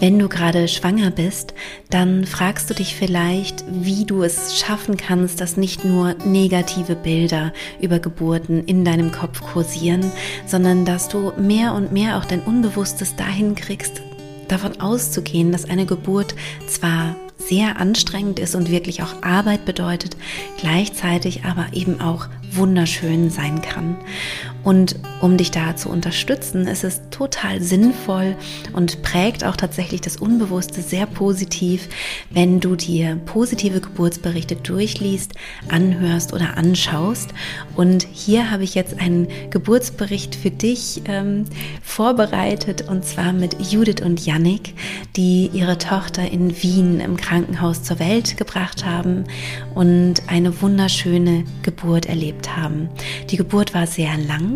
Wenn du gerade schwanger bist, dann fragst du dich vielleicht, wie du es schaffen kannst, dass nicht nur negative Bilder über Geburten in deinem Kopf kursieren, sondern dass du mehr und mehr auch dein Unbewusstes dahin kriegst, davon auszugehen, dass eine Geburt zwar sehr anstrengend ist und wirklich auch Arbeit bedeutet, gleichzeitig aber eben auch wunderschön sein kann. Und um dich da zu unterstützen, ist es total sinnvoll und prägt auch tatsächlich das Unbewusste sehr positiv, wenn du dir positive Geburtsberichte durchliest, anhörst oder anschaust. Und hier habe ich jetzt einen Geburtsbericht für dich ähm, vorbereitet und zwar mit Judith und Yannick, die ihre Tochter in Wien im Krankenhaus zur Welt gebracht haben und eine wunderschöne Geburt erlebt haben. Die Geburt war sehr lang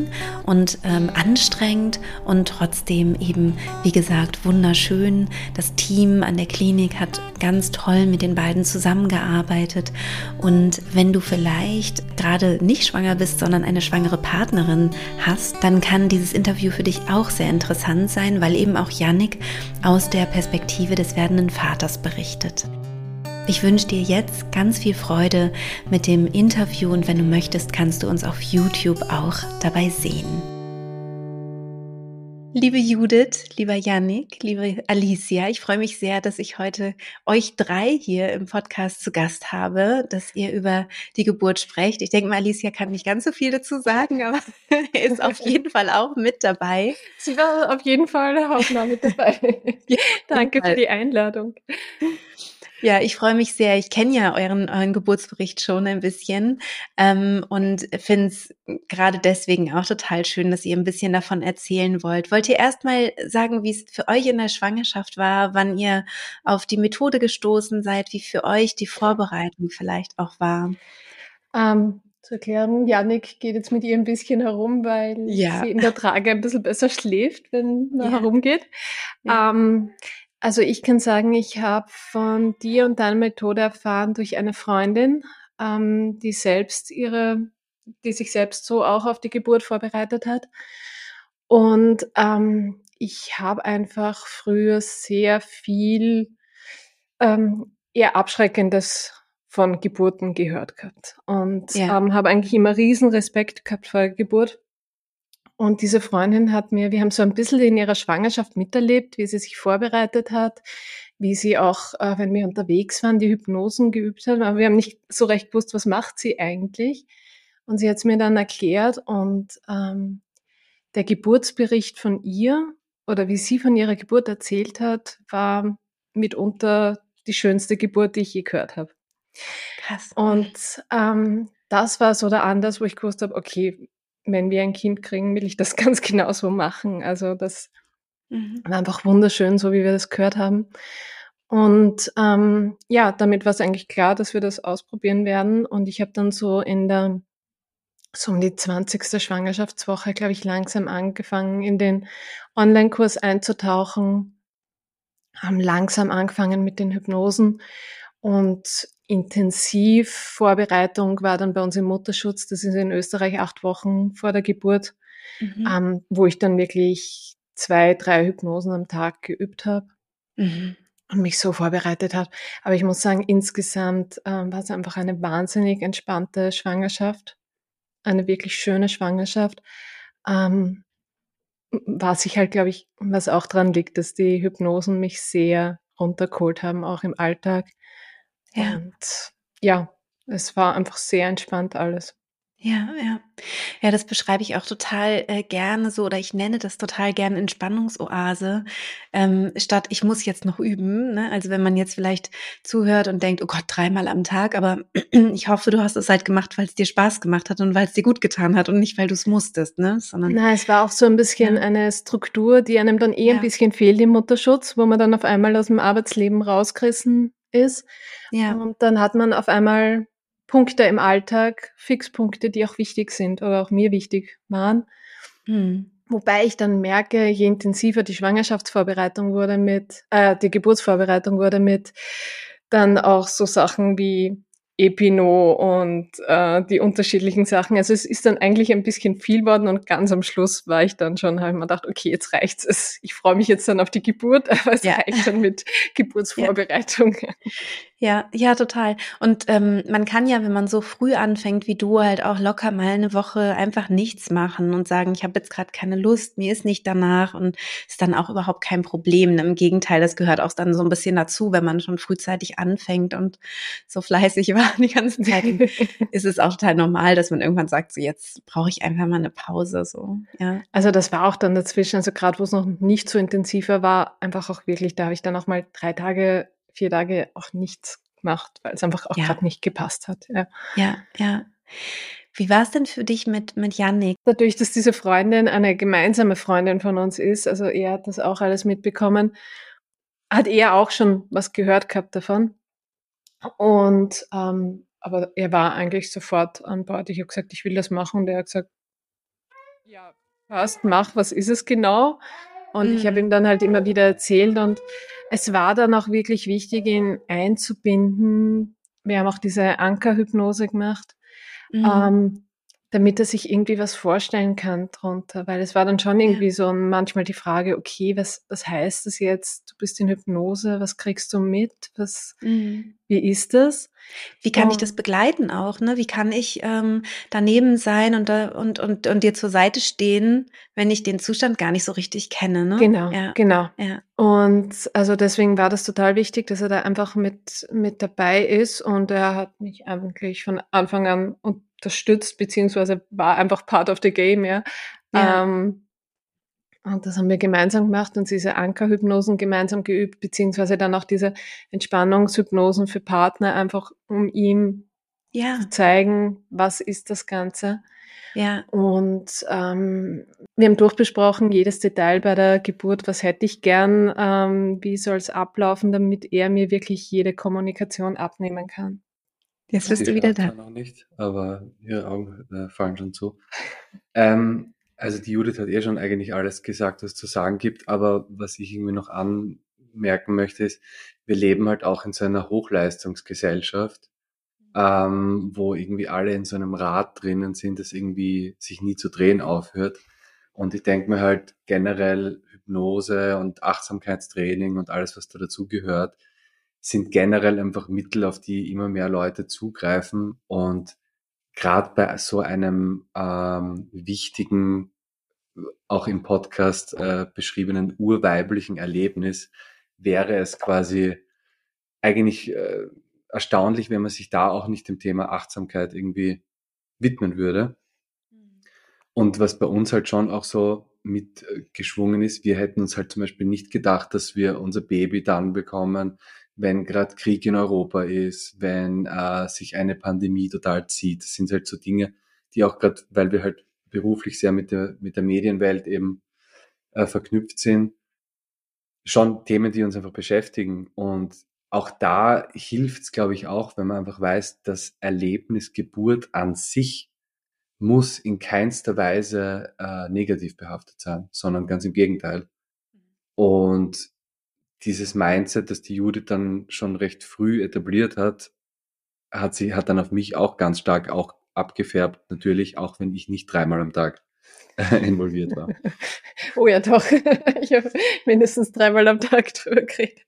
und ähm, anstrengend und trotzdem eben, wie gesagt, wunderschön. Das Team an der Klinik hat ganz toll mit den beiden zusammengearbeitet. Und wenn du vielleicht gerade nicht schwanger bist, sondern eine schwangere Partnerin hast, dann kann dieses Interview für dich auch sehr interessant sein, weil eben auch Yannick aus der Perspektive des werdenden Vaters berichtet. Ich wünsche dir jetzt ganz viel Freude mit dem Interview und wenn du möchtest, kannst du uns auf YouTube auch dabei sehen. Liebe Judith, lieber Yannick, liebe Alicia, ich freue mich sehr, dass ich heute euch drei hier im Podcast zu Gast habe, dass ihr über die Geburt sprecht. Ich denke mal, Alicia kann nicht ganz so viel dazu sagen, aber er ist auf jeden Fall auch mit dabei. Sie war auf jeden Fall hauptnah mit dabei. ja, Danke für die Einladung. Ja, ich freue mich sehr. Ich kenne ja euren, euren Geburtsbericht schon ein bisschen ähm, und finde es gerade deswegen auch total schön, dass ihr ein bisschen davon erzählen wollt. Wollt ihr erstmal sagen, wie es für euch in der Schwangerschaft war, wann ihr auf die Methode gestoßen seid, wie für euch die Vorbereitung vielleicht auch war? Ähm, zur Erklärung, Janik geht jetzt mit ihr ein bisschen herum, weil ja. sie in der Trage ein bisschen besser schläft, wenn man ja. herumgeht. Ja. Ähm, also ich kann sagen, ich habe von dir und deiner Methode erfahren durch eine Freundin, ähm, die selbst ihre, die sich selbst so auch auf die Geburt vorbereitet hat. Und ähm, ich habe einfach früher sehr viel ähm, eher Abschreckendes von Geburten gehört gehabt und ja. ähm, habe eigentlich immer riesen Respekt gehabt vor der Geburt und diese Freundin hat mir, wir haben so ein bisschen in ihrer Schwangerschaft miterlebt, wie sie sich vorbereitet hat, wie sie auch, äh, wenn wir unterwegs waren, die Hypnosen geübt hat. Aber wir haben nicht so recht gewusst, was macht sie eigentlich. Und sie hat es mir dann erklärt und ähm, der Geburtsbericht von ihr oder wie sie von ihrer Geburt erzählt hat, war mitunter die schönste Geburt, die ich je gehört habe. Krass. Und ähm, das war so der Anlass, wo ich gewusst habe, okay, wenn wir ein Kind kriegen, will ich das ganz genauso machen. Also das mhm. war einfach wunderschön, so wie wir das gehört haben. Und ähm, ja, damit war es eigentlich klar, dass wir das ausprobieren werden. Und ich habe dann so in der so um die 20. Schwangerschaftswoche, glaube ich, langsam angefangen, in den Online-Kurs einzutauchen, haben langsam angefangen mit den Hypnosen und Intensivvorbereitung war dann bei uns im Mutterschutz. Das ist in Österreich acht Wochen vor der Geburt, mhm. ähm, wo ich dann wirklich zwei, drei Hypnosen am Tag geübt habe. Mhm. Und mich so vorbereitet habe. Aber ich muss sagen, insgesamt ähm, war es einfach eine wahnsinnig entspannte Schwangerschaft. Eine wirklich schöne Schwangerschaft. Ähm, was ich halt, glaube ich, was auch dran liegt, dass die Hypnosen mich sehr runtergeholt haben, auch im Alltag. Ja. Und ja, es war einfach sehr entspannt alles. Ja, ja. Ja, das beschreibe ich auch total äh, gerne so oder ich nenne das total gerne Entspannungsoase, ähm, statt ich muss jetzt noch üben. Ne? Also wenn man jetzt vielleicht zuhört und denkt, oh Gott, dreimal am Tag, aber ich hoffe, du hast es halt gemacht, weil es dir Spaß gemacht hat und weil es dir gut getan hat und nicht, weil du es musstest, ne? Sondern Nein, es war auch so ein bisschen ja. eine Struktur, die einem dann eh ja. ein bisschen fehlt im Mutterschutz, wo man dann auf einmal aus dem Arbeitsleben rausgerissen ist. Ja. Und dann hat man auf einmal Punkte im Alltag, Fixpunkte, die auch wichtig sind oder auch mir wichtig waren. Mhm. Wobei ich dann merke, je intensiver die Schwangerschaftsvorbereitung wurde mit, äh, die Geburtsvorbereitung wurde mit, dann auch so Sachen wie Epino und äh, die unterschiedlichen Sachen. Also es ist dann eigentlich ein bisschen viel worden und ganz am Schluss war ich dann schon, habe ich mir gedacht, okay, jetzt reicht's es. Ich freue mich jetzt dann auf die Geburt, aber es ja. reicht dann mit Geburtsvorbereitung. Ja. Ja, ja, total. Und ähm, man kann ja, wenn man so früh anfängt wie du, halt auch locker mal eine Woche einfach nichts machen und sagen, ich habe jetzt gerade keine Lust, mir ist nicht danach und ist dann auch überhaupt kein Problem. Im Gegenteil, das gehört auch dann so ein bisschen dazu, wenn man schon frühzeitig anfängt und so fleißig war die ganze Zeit, ist es auch total normal, dass man irgendwann sagt, so jetzt brauche ich einfach mal eine Pause. So, ja. Also das war auch dann dazwischen, also gerade wo es noch nicht so intensiver war, einfach auch wirklich, da habe ich dann auch mal drei Tage vier Tage auch nichts gemacht, weil es einfach auch ja. gerade nicht gepasst hat. Ja, ja. ja. Wie war es denn für dich mit, mit Yannick? Dadurch, dass diese Freundin eine gemeinsame Freundin von uns ist, also er hat das auch alles mitbekommen, hat er auch schon was gehört gehabt davon. Und ähm, aber er war eigentlich sofort an Bord. Ich habe gesagt, ich will das machen. Und er hat gesagt, ja, passt, mach, was ist es genau? Und mhm. ich habe ihm dann halt immer wieder erzählt und es war dann auch wirklich wichtig, ihn einzubinden. Wir haben auch diese Ankerhypnose gemacht, mhm. ähm, damit er sich irgendwie was vorstellen kann drunter. Weil es war dann schon irgendwie ja. so manchmal die Frage, okay, was, was heißt das jetzt? Du bist in Hypnose, was kriegst du mit? Was, mhm. Wie ist das? Wie kann und, ich das begleiten auch? Ne? Wie kann ich ähm, daneben sein und, und, und, und dir zur Seite stehen, wenn ich den Zustand gar nicht so richtig kenne? Ne? Genau, ja. genau. Ja. Und also deswegen war das total wichtig, dass er da einfach mit, mit dabei ist und er hat mich eigentlich von Anfang an unterstützt, beziehungsweise war einfach part of the game, ja. ja. Ähm, und das haben wir gemeinsam gemacht und diese Ankerhypnosen gemeinsam geübt, beziehungsweise dann auch diese Entspannungshypnosen für Partner, einfach um ihm ja. zu zeigen, was ist das Ganze. Ja. Und ähm, wir haben durchbesprochen, jedes Detail bei der Geburt, was hätte ich gern, ähm, wie soll es ablaufen, damit er mir wirklich jede Kommunikation abnehmen kann. Jetzt bist du wieder da. noch nicht, aber ihre Augen äh, fallen schon zu. Ähm, also die Judith hat eh schon eigentlich alles gesagt, was zu sagen gibt, aber was ich irgendwie noch anmerken möchte, ist, wir leben halt auch in so einer Hochleistungsgesellschaft, ähm, wo irgendwie alle in so einem Rad drinnen sind, das irgendwie sich nie zu drehen aufhört. Und ich denke mir halt generell Hypnose und Achtsamkeitstraining und alles, was da dazu gehört, sind generell einfach Mittel, auf die immer mehr Leute zugreifen und gerade bei so einem ähm, wichtigen auch im Podcast äh, beschriebenen urweiblichen Erlebnis wäre es quasi eigentlich äh, erstaunlich, wenn man sich da auch nicht dem Thema Achtsamkeit irgendwie widmen würde. Mhm. Und was bei uns halt schon auch so mitgeschwungen ist, wir hätten uns halt zum Beispiel nicht gedacht, dass wir unser Baby dann bekommen, wenn gerade Krieg in Europa ist, wenn äh, sich eine Pandemie total zieht. Das sind halt so Dinge, die auch gerade, weil wir halt beruflich sehr mit der, mit der Medienwelt eben äh, verknüpft sind, schon Themen, die uns einfach beschäftigen. Und auch da hilft es, glaube ich, auch, wenn man einfach weiß, das Erlebnis Geburt an sich muss in keinster Weise äh, negativ behaftet sein, sondern ganz im Gegenteil. Und dieses Mindset, das die Judith dann schon recht früh etabliert hat, hat sie, hat dann auf mich auch ganz stark auch abgefärbt, natürlich, auch wenn ich nicht dreimal am Tag involviert war. Oh ja, doch. Ich habe mindestens dreimal am Tag drüber geredet.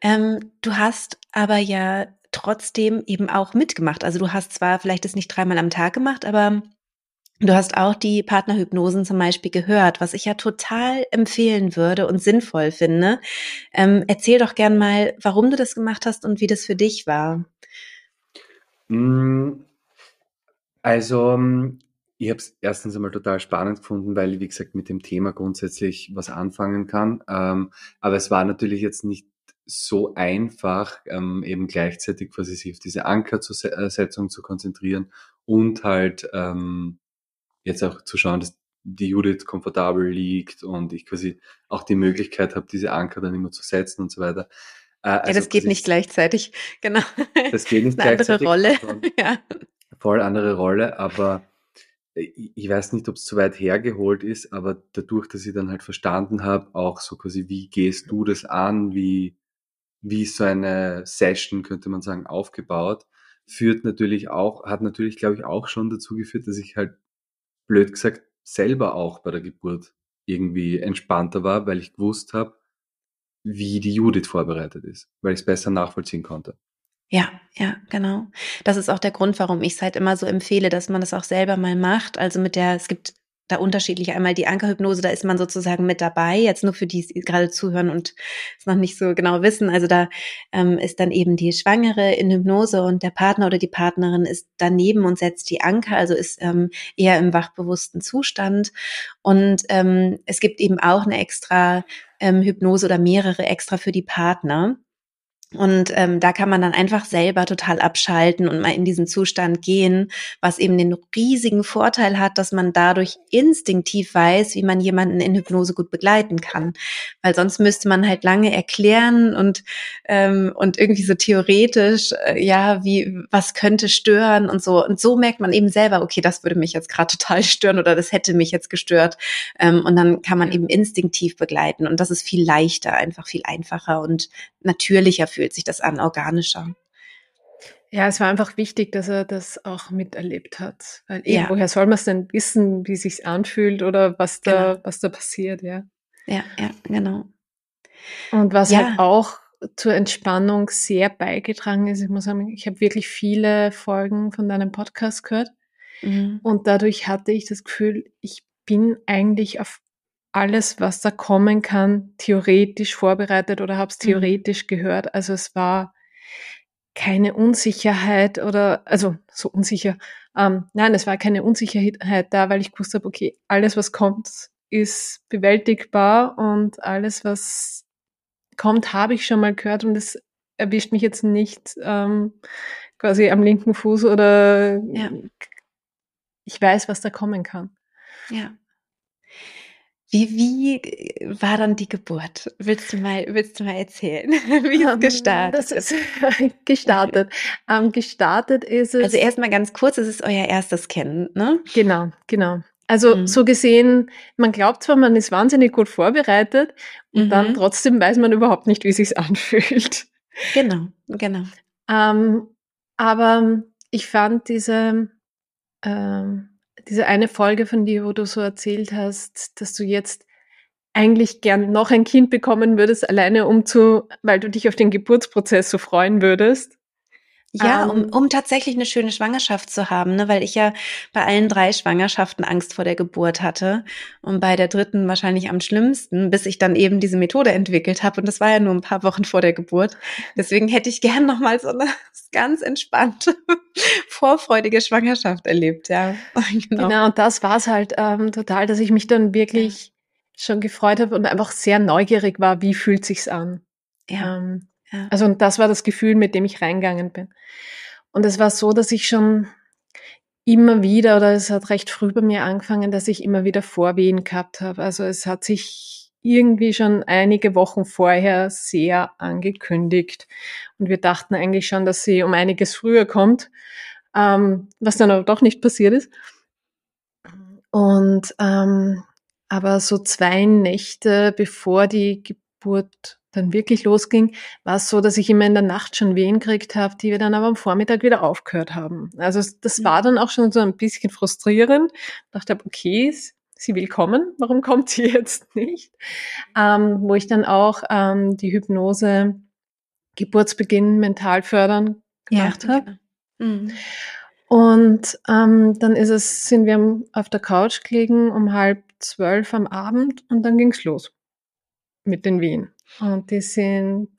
ähm, du hast aber ja trotzdem eben auch mitgemacht. Also du hast zwar vielleicht das nicht dreimal am Tag gemacht, aber du hast auch die Partnerhypnosen zum Beispiel gehört, was ich ja total empfehlen würde und sinnvoll finde. Ähm, erzähl doch gern mal, warum du das gemacht hast und wie das für dich war. Hm, also, hm, ich habe es erstens einmal total spannend gefunden, weil ich, wie gesagt, mit dem Thema grundsätzlich was anfangen kann. Ähm, aber es war natürlich jetzt nicht so einfach, ähm, eben gleichzeitig quasi sich auf diese Ankersetzung zu konzentrieren und halt ähm, jetzt auch zu schauen, dass die Judith komfortabel liegt und ich quasi auch die Möglichkeit habe, diese Anker dann immer zu setzen und so weiter. Äh, also ja, das geht nicht gleichzeitig, genau. Das geht nicht Eine gleichzeitig. Andere Rolle. ja. Voll andere Rolle, aber ich weiß nicht, ob es zu weit hergeholt ist, aber dadurch, dass ich dann halt verstanden habe, auch so quasi, wie gehst du das an, wie, wie so eine Session, könnte man sagen, aufgebaut, führt natürlich auch, hat natürlich, glaube ich, auch schon dazu geführt, dass ich halt, blöd gesagt, selber auch bei der Geburt irgendwie entspannter war, weil ich gewusst habe, wie die Judith vorbereitet ist, weil ich es besser nachvollziehen konnte. Ja, ja, genau. Das ist auch der Grund, warum ich es halt immer so empfehle, dass man das auch selber mal macht. Also mit der, es gibt da unterschiedlich. Einmal die Ankerhypnose, da ist man sozusagen mit dabei, jetzt nur für die, die gerade zuhören und es noch nicht so genau wissen. Also da ähm, ist dann eben die Schwangere in Hypnose und der Partner oder die Partnerin ist daneben und setzt die Anker, also ist ähm, eher im wachbewussten Zustand. Und ähm, es gibt eben auch eine extra ähm, Hypnose oder mehrere extra für die Partner. Und ähm, da kann man dann einfach selber total abschalten und mal in diesen Zustand gehen, was eben den riesigen Vorteil hat, dass man dadurch instinktiv weiß, wie man jemanden in Hypnose gut begleiten kann. Weil sonst müsste man halt lange erklären und, ähm, und irgendwie so theoretisch, äh, ja, wie, was könnte stören und so. Und so merkt man eben selber, okay, das würde mich jetzt gerade total stören oder das hätte mich jetzt gestört. Ähm, und dann kann man eben instinktiv begleiten. Und das ist viel leichter, einfach viel einfacher und natürlicher für fühlt sich das an, organischer. Ja, es war einfach wichtig, dass er das auch miterlebt hat. Weil ja. woher soll man es denn wissen, wie sich anfühlt oder was da, genau. was da passiert, ja. Ja, ja, genau. Und was ja. halt auch zur Entspannung sehr beigetragen ist, ich muss sagen, ich habe wirklich viele Folgen von deinem Podcast gehört. Mhm. Und dadurch hatte ich das Gefühl, ich bin eigentlich auf alles, was da kommen kann, theoretisch vorbereitet oder habe es mhm. theoretisch mhm. gehört. Also es war keine Unsicherheit oder, also so unsicher. Ähm, nein, es war keine Unsicherheit da, weil ich gewusst habe, okay, alles, was kommt, ist bewältigbar und alles, was kommt, habe ich schon mal gehört und es erwischt mich jetzt nicht ähm, quasi am linken Fuß oder ja. ich weiß, was da kommen kann. Ja. Wie, wie war dann die Geburt? Willst du mal, willst du mal erzählen? Wie ist um, gestartet? Das ist gestartet. Ähm, gestartet ist es. Also erstmal ganz kurz, es ist euer erstes Kind, ne? Genau, genau. Also mhm. so gesehen, man glaubt zwar, man ist wahnsinnig gut vorbereitet und mhm. dann trotzdem weiß man überhaupt nicht, wie sich's anfühlt. Genau, genau. Ähm, aber ich fand diese ähm, diese eine Folge von dir, wo du so erzählt hast, dass du jetzt eigentlich gern noch ein Kind bekommen würdest, alleine um zu, weil du dich auf den Geburtsprozess so freuen würdest. Ja, um, ähm. um tatsächlich eine schöne Schwangerschaft zu haben, ne? weil ich ja bei allen drei Schwangerschaften Angst vor der Geburt hatte und bei der dritten wahrscheinlich am schlimmsten, bis ich dann eben diese Methode entwickelt habe und das war ja nur ein paar Wochen vor der Geburt. Deswegen hätte ich gern noch mal so eine ganz entspannte, vorfreudige Schwangerschaft erlebt, ja. Genau, genau und das war's halt ähm, total, dass ich mich dann wirklich schon gefreut habe und einfach sehr neugierig war, wie fühlt sich's an. Ja. Ähm, ja. Also und das war das Gefühl, mit dem ich reingegangen bin. Und es war so, dass ich schon immer wieder, oder es hat recht früh bei mir angefangen, dass ich immer wieder Vorwehen gehabt habe. Also es hat sich irgendwie schon einige Wochen vorher sehr angekündigt. Und wir dachten eigentlich schon, dass sie um einiges früher kommt, ähm, was dann aber doch nicht passiert ist. Und ähm, aber so zwei Nächte bevor die Geburt dann wirklich losging, war es so, dass ich immer in der Nacht schon Wehen gekriegt habe, die wir dann aber am Vormittag wieder aufgehört haben. Also das mhm. war dann auch schon so ein bisschen frustrierend. Ich dachte, okay, sie will kommen, warum kommt sie jetzt nicht? Ähm, wo ich dann auch ähm, die Hypnose Geburtsbeginn mental fördern gemacht ja, habe. Genau. Mhm. Und ähm, dann ist es, sind wir auf der Couch gelegen um halb zwölf am Abend und dann ging's los mit den Wehen. Und die sind,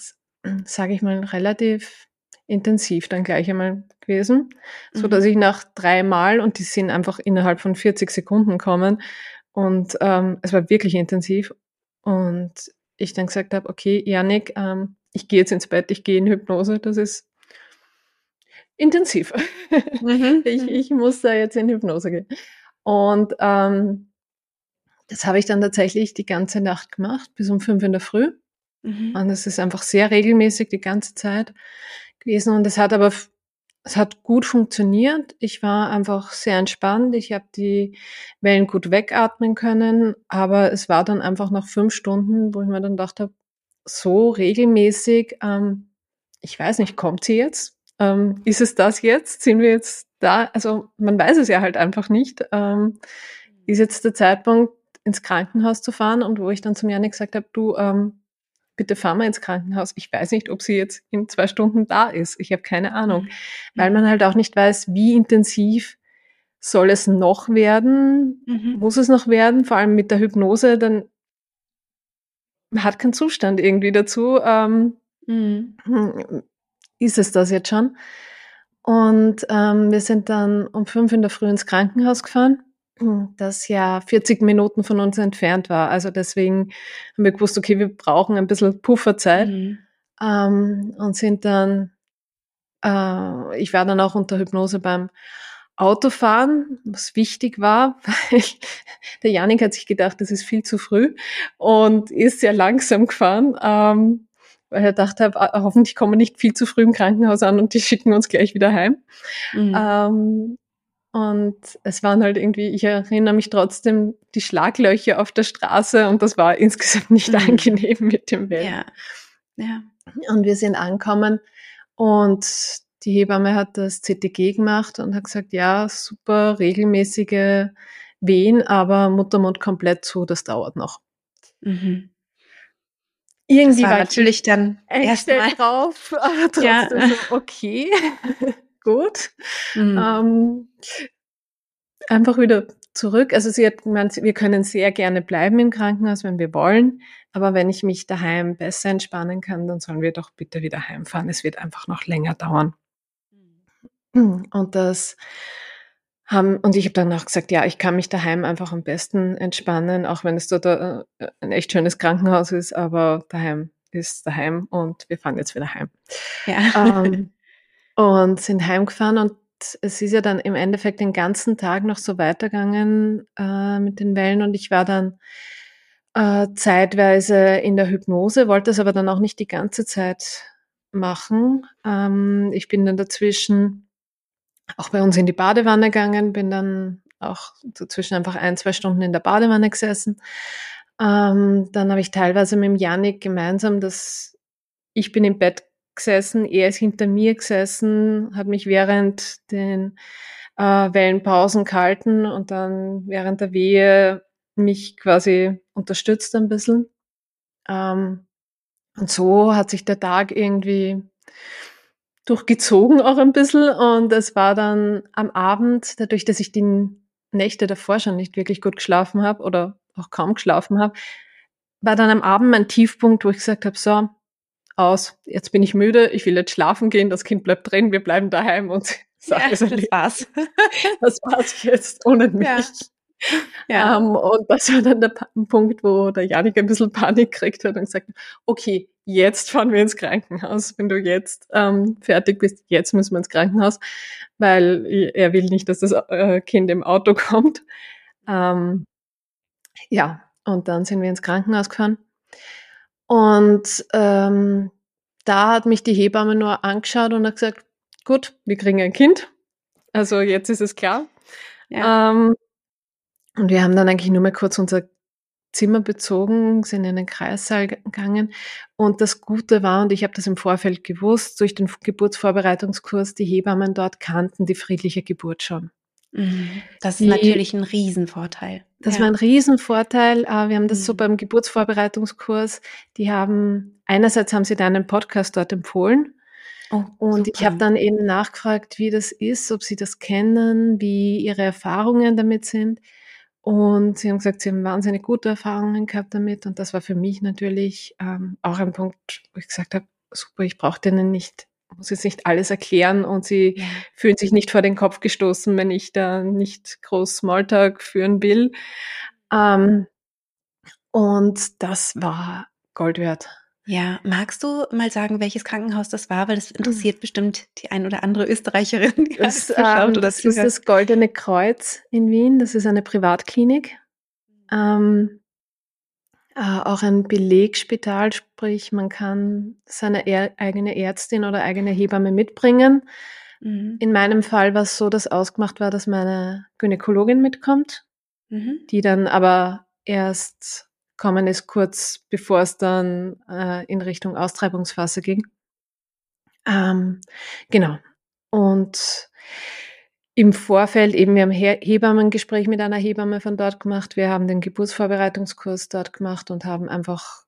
sage ich mal, relativ intensiv dann gleich einmal gewesen, so dass mhm. ich nach dreimal und die sind einfach innerhalb von 40 Sekunden kommen und ähm, es war wirklich intensiv und ich dann gesagt habe, okay, Janik, ähm, ich gehe jetzt ins Bett, ich gehe in Hypnose, das ist intensiv. Mhm. ich, mhm. ich muss da jetzt in Hypnose gehen. Und ähm, das habe ich dann tatsächlich die ganze Nacht gemacht, bis um fünf in der Früh. Mhm. Und es ist einfach sehr regelmäßig die ganze Zeit gewesen. Und es hat aber es hat gut funktioniert. Ich war einfach sehr entspannt. Ich habe die Wellen gut wegatmen können, aber es war dann einfach nach fünf Stunden, wo ich mir dann gedacht habe, so regelmäßig, ähm, ich weiß nicht, kommt sie jetzt? Ähm, ist es das jetzt? Sind wir jetzt da? Also man weiß es ja halt einfach nicht. Ähm, ist jetzt der Zeitpunkt, ins Krankenhaus zu fahren und wo ich dann zum Janik gesagt habe, du, ähm, bitte fahr mal ins Krankenhaus. Ich weiß nicht, ob sie jetzt in zwei Stunden da ist. Ich habe keine Ahnung. Mhm. Weil man halt auch nicht weiß, wie intensiv soll es noch werden? Mhm. Muss es noch werden? Vor allem mit der Hypnose, dann hat keinen Zustand irgendwie dazu. Ähm, mhm. Ist es das jetzt schon? Und ähm, wir sind dann um fünf in der Früh ins Krankenhaus gefahren das ja 40 Minuten von uns entfernt war. Also deswegen haben wir gewusst, okay, wir brauchen ein bisschen Pufferzeit mhm. ähm, und sind dann, äh, ich war dann auch unter Hypnose beim Autofahren, was wichtig war, weil der Janik hat sich gedacht, das ist viel zu früh und ist sehr langsam gefahren. Ähm, weil er dachte, ah, hoffentlich kommen wir nicht viel zu früh im Krankenhaus an und die schicken uns gleich wieder heim. Mhm. Ähm, und es waren halt irgendwie, ich erinnere mich trotzdem, die Schlaglöcher auf der Straße und das war insgesamt nicht mhm. angenehm mit dem Wellen. Ja. ja. Und wir sind angekommen und die Hebamme hat das CTG gemacht und hat gesagt, ja, super, regelmäßige Wehen, aber Muttermund komplett zu, das dauert noch. Mhm. Irgendwie war, war natürlich dann erst mal drauf, aber trotzdem ja. so, okay. gut. Mhm. Ähm, einfach wieder zurück. Also sie hat gemeint, wir können sehr gerne bleiben im Krankenhaus, wenn wir wollen. Aber wenn ich mich daheim besser entspannen kann, dann sollen wir doch bitte wieder heimfahren. Es wird einfach noch länger dauern. Mhm. Und das haben, und ich habe dann auch gesagt, ja, ich kann mich daheim einfach am besten entspannen, auch wenn es dort äh, ein echt schönes Krankenhaus ist, aber daheim ist daheim und wir fahren jetzt wieder heim. Ja. Ähm, und sind heimgefahren und es ist ja dann im Endeffekt den ganzen Tag noch so weitergegangen äh, mit den Wellen und ich war dann äh, zeitweise in der Hypnose, wollte es aber dann auch nicht die ganze Zeit machen. Ähm, ich bin dann dazwischen auch bei uns in die Badewanne gegangen, bin dann auch dazwischen einfach ein, zwei Stunden in der Badewanne gesessen. Ähm, dann habe ich teilweise mit dem Janik gemeinsam das, ich bin im Bett gesessen, er ist hinter mir gesessen, hat mich während den äh, Wellenpausen gehalten und dann während der Wehe mich quasi unterstützt ein bisschen. Ähm, und so hat sich der Tag irgendwie durchgezogen auch ein bisschen und es war dann am Abend, dadurch, dass ich die Nächte davor schon nicht wirklich gut geschlafen habe oder auch kaum geschlafen habe, war dann am Abend mein Tiefpunkt, wo ich gesagt habe, so, aus, jetzt bin ich müde, ich will jetzt schlafen gehen, das Kind bleibt drin, wir bleiben daheim und ja, das war's. das war's jetzt ohne mich. Ja. Ja. Um, ähm, und das war dann der Punkt, wo der Janik ein bisschen Panik gekriegt hat und gesagt, okay, jetzt fahren wir ins Krankenhaus. Wenn du jetzt ähm, fertig bist, jetzt müssen wir ins Krankenhaus, weil er will nicht, dass das äh, Kind im Auto kommt. Ähm, ja, und dann sind wir ins Krankenhaus gefahren. Und ähm, da hat mich die Hebamme nur angeschaut und hat gesagt, gut, wir kriegen ein Kind. Also jetzt ist es klar. Ja. Ähm, und wir haben dann eigentlich nur mal kurz unser Zimmer bezogen, sind in den Kreissaal gegangen. Und das Gute war, und ich habe das im Vorfeld gewusst, durch den Geburtsvorbereitungskurs, die Hebammen dort kannten die friedliche Geburt schon. Mhm. Das ist die, natürlich ein Riesenvorteil. Das ja. war ein Riesenvorteil. Äh, wir haben das mhm. so beim Geburtsvorbereitungskurs. Die haben, einerseits haben sie deinen Podcast dort empfohlen. Oh, und super. ich habe dann eben nachgefragt, wie das ist, ob sie das kennen, wie ihre Erfahrungen damit sind. Und sie haben gesagt, sie haben wahnsinnig gute Erfahrungen gehabt damit. Und das war für mich natürlich ähm, auch ein Punkt, wo ich gesagt habe, super, ich brauche denen nicht muss jetzt nicht alles erklären und sie ja. fühlen sich nicht vor den Kopf gestoßen, wenn ich da nicht groß Smalltalk führen will. Ähm, und das war Gold wert. Ja, magst du mal sagen, welches Krankenhaus das war? Weil das interessiert bestimmt die ein oder andere Österreicherin, die das, ähm, oder das ist das Goldene Kreuz in Wien. Das ist eine Privatklinik. Ähm, äh, auch ein Belegspital, sprich man kann seine eigene Ärztin oder eigene Hebamme mitbringen. Mhm. In meinem Fall war es so, dass ausgemacht war, dass meine Gynäkologin mitkommt, mhm. die dann aber erst kommen ist, kurz bevor es dann äh, in Richtung Austreibungsphase ging. Ähm, genau. Und im Vorfeld eben, wir haben Hebammengespräch mit einer Hebamme von dort gemacht. Wir haben den Geburtsvorbereitungskurs dort gemacht und haben einfach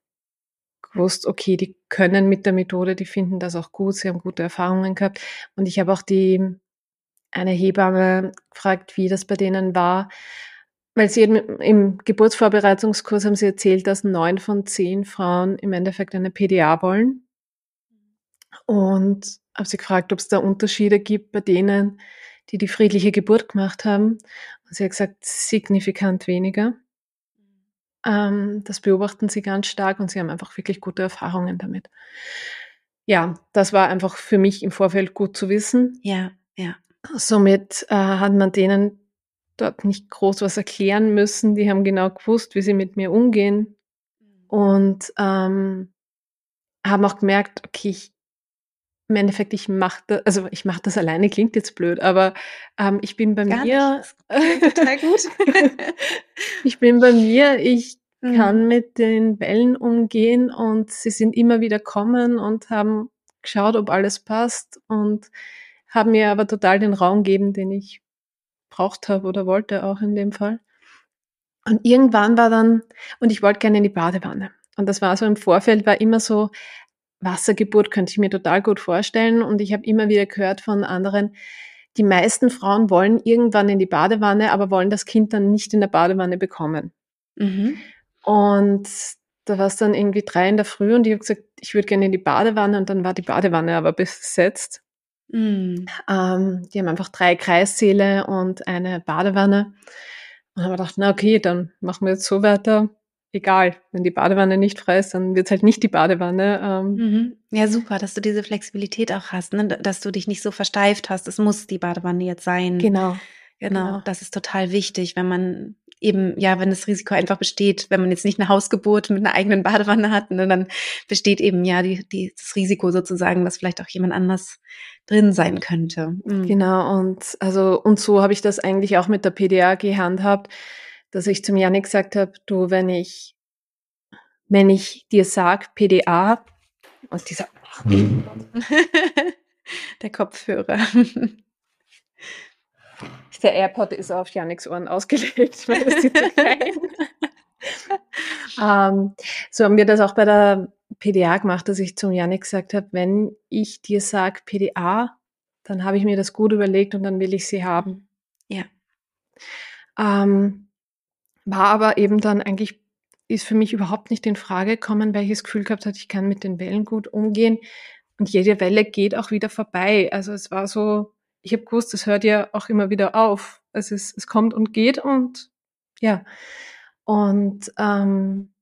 gewusst, okay, die können mit der Methode, die finden das auch gut, sie haben gute Erfahrungen gehabt. Und ich habe auch die, eine Hebamme gefragt, wie das bei denen war. Weil sie im Geburtsvorbereitungskurs haben sie erzählt, dass neun von zehn Frauen im Endeffekt eine PDA wollen. Und habe sie gefragt, ob es da Unterschiede gibt bei denen, die die friedliche Geburt gemacht haben. Und sie hat gesagt, signifikant weniger. Ähm, das beobachten sie ganz stark und sie haben einfach wirklich gute Erfahrungen damit. Ja, das war einfach für mich im Vorfeld gut zu wissen. Ja, ja. Somit äh, hat man denen dort nicht groß was erklären müssen. Die haben genau gewusst, wie sie mit mir umgehen mhm. und ähm, haben auch gemerkt, okay, ich, im Endeffekt, ich mache das, also ich mache das alleine, klingt jetzt blöd, aber ähm, ich bin bei Gar mir. total gut. ich bin bei mir, ich mhm. kann mit den Wellen umgehen und sie sind immer wieder kommen und haben geschaut, ob alles passt und haben mir aber total den Raum gegeben, den ich braucht habe oder wollte auch in dem Fall. Und irgendwann war dann, und ich wollte gerne in die Badewanne. Und das war so im Vorfeld, war immer so, Wassergeburt könnte ich mir total gut vorstellen. Und ich habe immer wieder gehört von anderen, die meisten Frauen wollen irgendwann in die Badewanne, aber wollen das Kind dann nicht in der Badewanne bekommen. Mhm. Und da war es dann irgendwie drei in der Früh und ich habe gesagt, ich würde gerne in die Badewanne und dann war die Badewanne aber besetzt. Mhm. Ähm, die haben einfach drei Kreissäle und eine Badewanne. Und haben wir gedacht, na okay, dann machen wir jetzt so weiter egal, wenn die Badewanne nicht frei ist, dann wird es halt nicht die Badewanne. Ähm. Mhm. Ja, super, dass du diese Flexibilität auch hast, ne? dass du dich nicht so versteift hast, es muss die Badewanne jetzt sein. Genau. Genau, genau. das ist total wichtig, wenn man eben, ja, wenn das Risiko einfach besteht, wenn man jetzt nicht eine Hausgeburt mit einer eigenen Badewanne hat, ne, dann besteht eben ja die, die, das Risiko sozusagen, dass vielleicht auch jemand anders drin sein könnte. Mhm. Genau, und also, und so habe ich das eigentlich auch mit der PDA gehandhabt dass ich zum Janik gesagt habe, du, wenn ich, wenn ich dir sag PDA und dieser der Kopfhörer. Der AirPod ist auf Janiks Ohren ausgelegt, weil das sieht so klein. ähm, so haben wir das auch bei der PDA gemacht, dass ich zum Janik gesagt habe, wenn ich dir sag PDA, dann habe ich mir das gut überlegt und dann will ich sie haben. Ja. Ähm, war aber eben dann eigentlich, ist für mich überhaupt nicht in Frage gekommen, weil ich das Gefühl gehabt habe, ich kann mit den Wellen gut umgehen und jede Welle geht auch wieder vorbei. Also es war so, ich habe gewusst, es hört ja auch immer wieder auf. Es, ist, es kommt und geht und ja. Und ähm,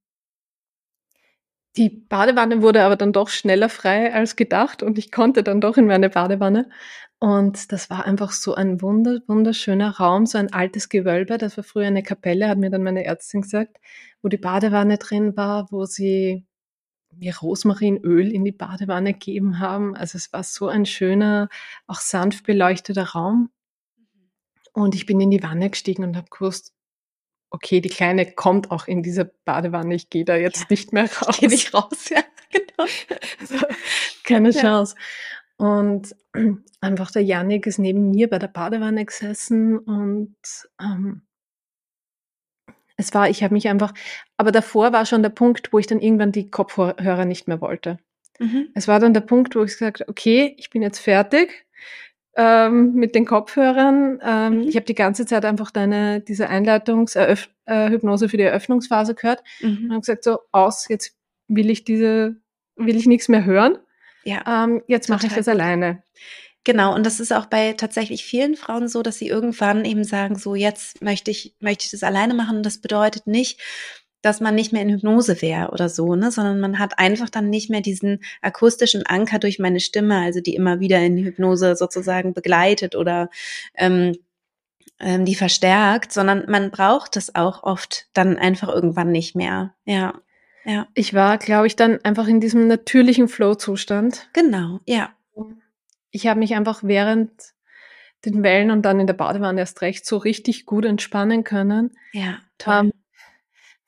die Badewanne wurde aber dann doch schneller frei als gedacht und ich konnte dann doch in meine Badewanne. Und das war einfach so ein wunder, wunderschöner Raum, so ein altes Gewölbe. Das war früher eine Kapelle, hat mir dann meine Ärztin gesagt, wo die Badewanne drin war, wo sie mir Rosmarinöl in die Badewanne gegeben haben. Also es war so ein schöner, auch sanft beleuchteter Raum. Und ich bin in die Wanne gestiegen und habe gewusst, okay, die Kleine kommt auch in diese Badewanne, ich gehe da jetzt ja, nicht mehr raus. Ich gehe nicht raus, ja, genau. Also, keine ja. Und einfach der Janik ist neben mir bei der Badewanne gesessen und ähm, es war, ich habe mich einfach, aber davor war schon der Punkt, wo ich dann irgendwann die Kopfhörer nicht mehr wollte. Mhm. Es war dann der Punkt, wo ich gesagt habe, okay, ich bin jetzt fertig ähm, mit den Kopfhörern. Ähm, mhm. Ich habe die ganze Zeit einfach deine, diese Einleitungshypnose äh, für die Eröffnungsphase gehört mhm. und habe gesagt, so aus, jetzt will ich diese, will ich nichts mehr hören. Ja. Ähm, jetzt mache ich das alleine. Genau, und das ist auch bei tatsächlich vielen Frauen so, dass sie irgendwann eben sagen, so jetzt möchte ich, möchte ich das alleine machen. Und das bedeutet nicht, dass man nicht mehr in Hypnose wäre oder so, ne, sondern man hat einfach dann nicht mehr diesen akustischen Anker durch meine Stimme, also die immer wieder in Hypnose sozusagen begleitet oder ähm, ähm, die verstärkt, sondern man braucht es auch oft dann einfach irgendwann nicht mehr. Ja. Ja. Ich war, glaube ich, dann einfach in diesem natürlichen Flow-Zustand. Genau, ja. ich habe mich einfach während den Wellen und dann in der Badewanne erst recht so richtig gut entspannen können. Ja, toll.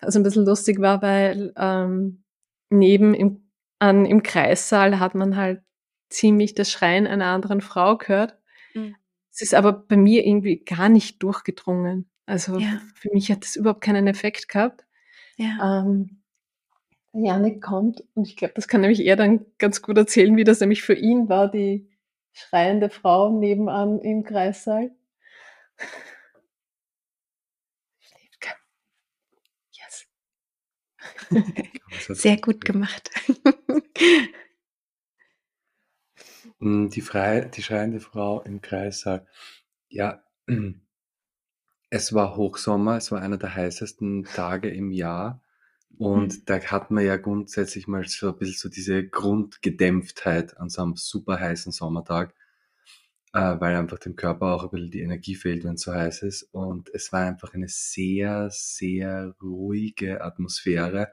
Was ein bisschen lustig war, weil ähm, neben im, an, im Kreissaal hat man halt ziemlich das Schreien einer anderen Frau gehört. Mhm. Es ist aber bei mir irgendwie gar nicht durchgedrungen. Also ja. für mich hat das überhaupt keinen Effekt gehabt. Ja. Ähm, Janik kommt und ich glaube, das kann nämlich er dann ganz gut erzählen, wie das nämlich für ihn war, die schreiende Frau nebenan im Kreissaal. Schläft. Yes. Sehr gut gemacht. Hm, die, frei, die schreiende Frau im Kreissaal. Ja, es war Hochsommer, es war einer der heißesten Tage im Jahr. Und mhm. da hat man ja grundsätzlich mal so ein bisschen so diese Grundgedämpftheit an so einem super heißen Sommertag, äh, weil einfach dem Körper auch ein bisschen die Energie fehlt, wenn es so heiß ist. Und es war einfach eine sehr, sehr ruhige Atmosphäre.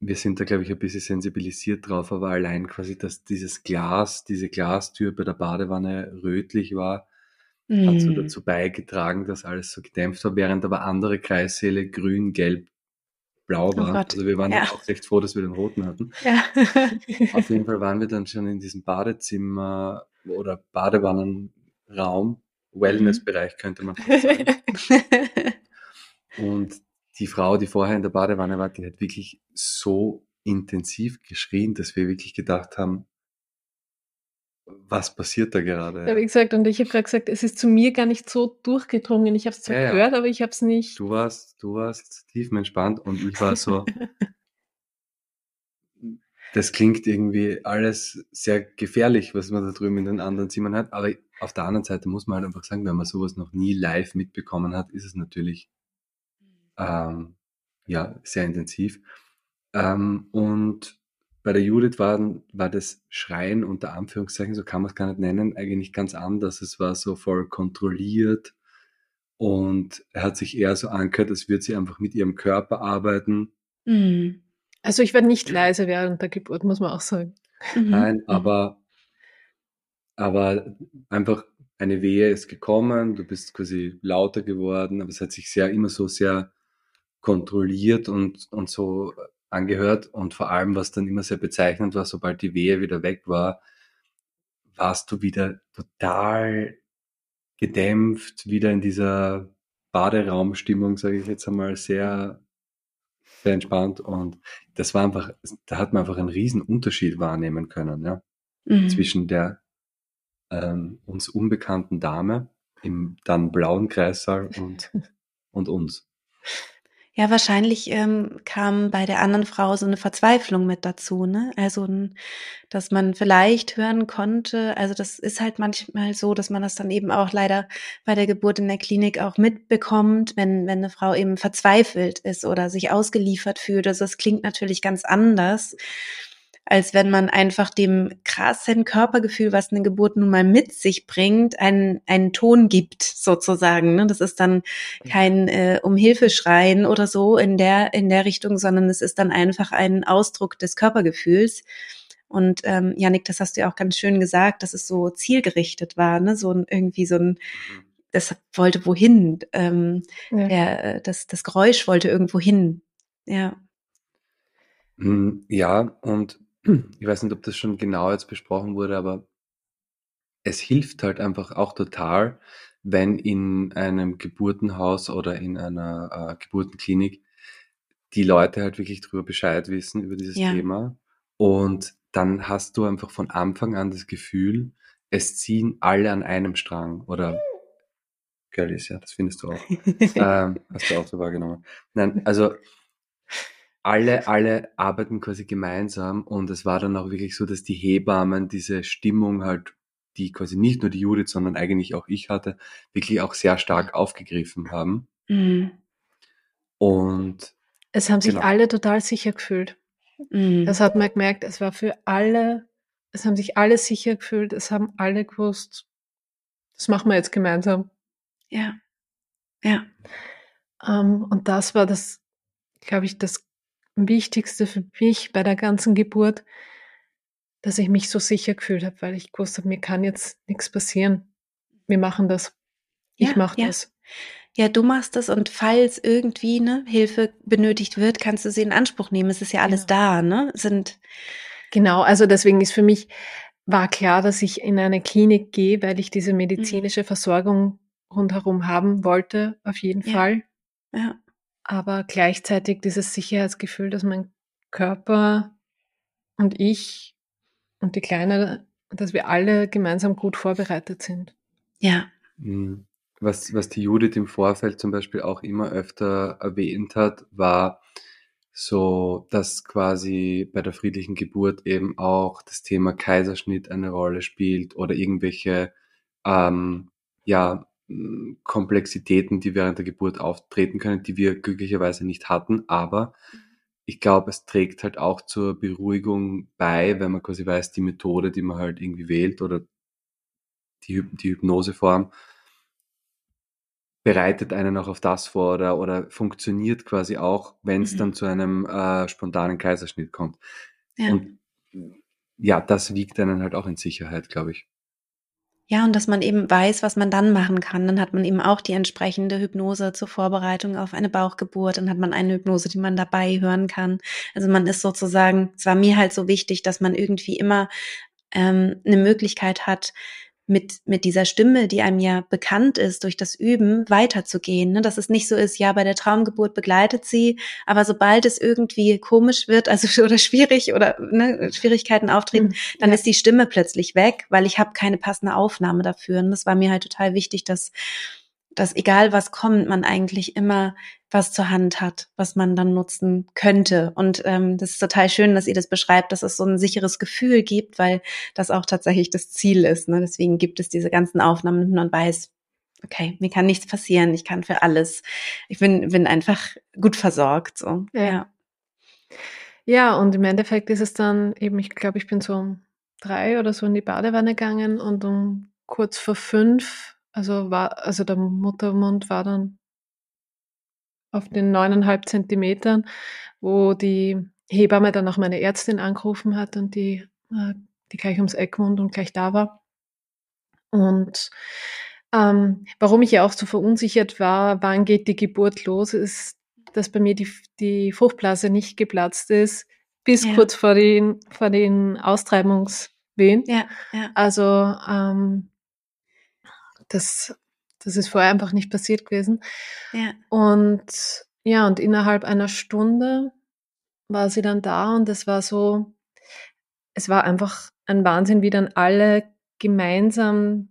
Wir sind da, glaube ich, ein bisschen sensibilisiert drauf, aber allein quasi, dass dieses Glas, diese Glastür bei der Badewanne rötlich war, hat so mhm. dazu beigetragen, dass alles so gedämpft war, während aber andere Kreissäle grün, gelb, blau oh waren. Oh also wir waren ja. auch recht froh, dass wir den roten hatten. Ja. Auf jeden Fall waren wir dann schon in diesem Badezimmer oder Badewannenraum, Wellnessbereich könnte man sagen. Und die Frau, die vorher in der Badewanne war, die hat wirklich so intensiv geschrien, dass wir wirklich gedacht haben, was passiert da gerade? Ja, wie gesagt, und ich habe gerade gesagt, es ist zu mir gar nicht so durchgedrungen. Ich habe es zwar ja, gehört, aber ich habe es nicht. Du warst, du warst tiefenentspannt und ich war so. das klingt irgendwie alles sehr gefährlich, was man da drüben in den anderen Zimmern hat. Aber auf der anderen Seite muss man halt einfach sagen, wenn man sowas noch nie live mitbekommen hat, ist es natürlich ähm, ja sehr intensiv. Ähm, und bei der Judith war, war das Schreien unter Anführungszeichen, so kann man es gar nicht nennen, eigentlich ganz anders. Es war so voll kontrolliert und er hat sich eher so angehört, als würde sie einfach mit ihrem Körper arbeiten. Mhm. Also ich war nicht leise während der Geburt, muss man auch sagen. Mhm. Nein, aber, aber einfach eine Wehe ist gekommen, du bist quasi lauter geworden, aber es hat sich sehr immer so sehr kontrolliert und, und so angehört und vor allem, was dann immer sehr bezeichnend war, sobald die Wehe wieder weg war, warst du wieder total gedämpft, wieder in dieser Baderaumstimmung, sage ich jetzt einmal, sehr, sehr entspannt und das war einfach, da hat man einfach einen riesen Unterschied wahrnehmen können, ja, mhm. zwischen der ähm, uns unbekannten Dame im dann blauen Kreissaal und, und uns. Ja, wahrscheinlich ähm, kam bei der anderen Frau so eine Verzweiflung mit dazu, ne? Also, dass man vielleicht hören konnte, also das ist halt manchmal so, dass man das dann eben auch leider bei der Geburt in der Klinik auch mitbekommt, wenn, wenn eine Frau eben verzweifelt ist oder sich ausgeliefert fühlt. Also das klingt natürlich ganz anders als wenn man einfach dem krassen Körpergefühl, was eine Geburt nun mal mit sich bringt, einen, einen Ton gibt, sozusagen. Ne? Das ist dann kein äh, um Hilfe schreien oder so in der, in der Richtung, sondern es ist dann einfach ein Ausdruck des Körpergefühls. Und ähm, Janik, das hast du ja auch ganz schön gesagt, dass es so zielgerichtet war, ne? So ein, irgendwie so ein, mhm. das wollte wohin, ähm, ja. der, äh, das, das Geräusch wollte irgendwo hin. Ja. Hm, ja, und ich weiß nicht, ob das schon genau jetzt besprochen wurde, aber es hilft halt einfach auch total, wenn in einem Geburtenhaus oder in einer äh, Geburtenklinik die Leute halt wirklich drüber Bescheid wissen über dieses ja. Thema. Und dann hast du einfach von Anfang an das Gefühl, es ziehen alle an einem Strang oder ist ja, das findest du auch. ähm, hast du auch so wahrgenommen. Nein, also alle, alle arbeiten quasi gemeinsam und es war dann auch wirklich so, dass die Hebammen diese Stimmung halt, die quasi nicht nur die Judith, sondern eigentlich auch ich hatte, wirklich auch sehr stark aufgegriffen haben. Mhm. Und es haben sich genau. alle total sicher gefühlt. Mhm. Das hat man gemerkt, es war für alle, es haben sich alle sicher gefühlt, es haben alle gewusst, das machen wir jetzt gemeinsam. Ja. Ja. Um, ähm, und das war das, glaube ich, das Wichtigste für mich bei der ganzen Geburt, dass ich mich so sicher gefühlt habe, weil ich gewusst habe, mir kann jetzt nichts passieren. Wir machen das. Ich ja, mache ja. das. Ja, du machst das und falls irgendwie ne, Hilfe benötigt wird, kannst du sie in Anspruch nehmen. Es ist ja alles ja. da, ne? Sind genau, also deswegen ist für mich war klar, dass ich in eine Klinik gehe, weil ich diese mhm. medizinische Versorgung rundherum haben wollte, auf jeden ja. Fall. Ja. Aber gleichzeitig dieses Sicherheitsgefühl, dass mein Körper und ich und die Kleine, dass wir alle gemeinsam gut vorbereitet sind. Ja. Mhm. Was, was die Judith im Vorfeld zum Beispiel auch immer öfter erwähnt hat, war so, dass quasi bei der friedlichen Geburt eben auch das Thema Kaiserschnitt eine Rolle spielt oder irgendwelche ähm, ja, Komplexitäten, die während der Geburt auftreten können, die wir glücklicherweise nicht hatten. Aber ich glaube, es trägt halt auch zur Beruhigung bei, wenn man quasi weiß, die Methode, die man halt irgendwie wählt oder die, die Hypnoseform, bereitet einen auch auf das vor oder, oder funktioniert quasi auch, wenn es mhm. dann zu einem äh, spontanen Kaiserschnitt kommt. Ja. Und ja, das wiegt einen halt auch in Sicherheit, glaube ich. Ja, und dass man eben weiß, was man dann machen kann. Dann hat man eben auch die entsprechende Hypnose zur Vorbereitung auf eine Bauchgeburt. Dann hat man eine Hypnose, die man dabei hören kann. Also man ist sozusagen, es war mir halt so wichtig, dass man irgendwie immer ähm, eine Möglichkeit hat, mit, mit dieser Stimme, die einem ja bekannt ist, durch das Üben weiterzugehen. Ne? Dass es nicht so ist, ja, bei der Traumgeburt begleitet sie, aber sobald es irgendwie komisch wird, also oder schwierig oder ne, Schwierigkeiten auftreten, mhm, dann ja. ist die Stimme plötzlich weg, weil ich habe keine passende Aufnahme dafür. Und das war mir halt total wichtig, dass dass egal was kommt, man eigentlich immer was zur Hand hat, was man dann nutzen könnte. Und ähm, das ist total schön, dass ihr das beschreibt, dass es so ein sicheres Gefühl gibt, weil das auch tatsächlich das Ziel ist. Ne? Deswegen gibt es diese ganzen Aufnahmen und man weiß, okay, mir kann nichts passieren, ich kann für alles. Ich bin, bin einfach gut versorgt. So. Ja. ja, und im Endeffekt ist es dann eben, ich glaube, ich bin so um drei oder so in die Badewanne gegangen und um kurz vor fünf also war, also der Muttermund war dann auf den neuneinhalb Zentimetern, wo die Hebamme dann auch meine Ärztin angerufen hat und die, äh, die gleich ums Eck wohnt und gleich da war. Und ähm, warum ich ja auch so verunsichert war, wann geht die Geburt los, ist, dass bei mir die, die Fruchtblase nicht geplatzt ist, bis ja. kurz vor den, vor den Austreibungswehen. Ja, ja. Also ähm, das, das ist vorher einfach nicht passiert gewesen. Ja. Und ja, und innerhalb einer Stunde war sie dann da und es war so, es war einfach ein Wahnsinn, wie dann alle gemeinsam